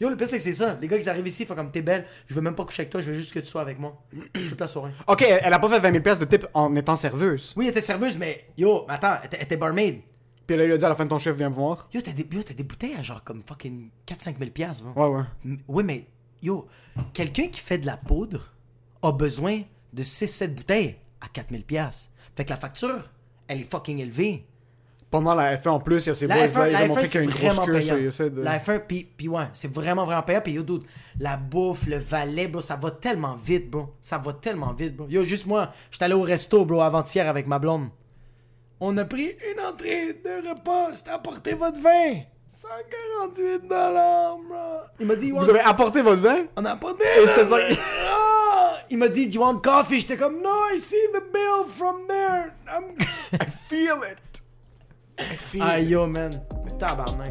Speaker 5: Yo, le pire, c'est que c'est ça. Les gars, ils arrivent ici, ils font comme, t'es belle, je veux même pas coucher avec toi, je veux juste que tu sois avec moi. Toute la soirée.
Speaker 4: Ok, elle, elle a pas fait 20 000 piastres de tip en étant serveuse.
Speaker 5: Oui, elle était serveuse, mais yo, mais attends, elle était- elle était barmaid.
Speaker 4: Puis elle lui a dit à la fin de ton chef, viens me voir.
Speaker 5: Yo, t'as des, yo, t'as des bouteilles à genre comme fucking 4-5 000 piastres, bro.
Speaker 4: Ouais, ouais.
Speaker 5: M- Oui, mais yo, quelqu'un qui fait de la poudre a besoin de 6-7 bouteilles à 4000 pièces. Fait que la facture, elle est fucking élevée.
Speaker 4: Pendant la F1 en plus, il y a ces
Speaker 5: La
Speaker 4: boys
Speaker 5: F1,
Speaker 4: là, ils ont
Speaker 5: F1,
Speaker 4: montré
Speaker 5: c'est
Speaker 4: qu'il y a une grosse
Speaker 5: vraiment
Speaker 4: queue, ça, ils essaient de...
Speaker 5: La F1, puis, puis ouais, c'est vraiment, vraiment payant. Puis yo, dude, la bouffe, le valet, bro, ça va tellement vite, bro. Ça va tellement vite, bro. Yo, juste moi, j'étais allé au resto, bro, avant-hier avec ma blonde. On a pris une entrée, deux repas, c'était apporté votre vin. 148 dollars, bro. Il m'a dit,
Speaker 4: Vous avez apporté votre vin?
Speaker 5: on a apporté.
Speaker 4: c'était ça.
Speaker 5: Ah! Il m'a dit, do you want coffee? J'étais comme, no, I see the bill from there. I'm...
Speaker 4: I feel it. I feel
Speaker 5: Ah,
Speaker 4: it.
Speaker 5: yo, man. Tabarnak.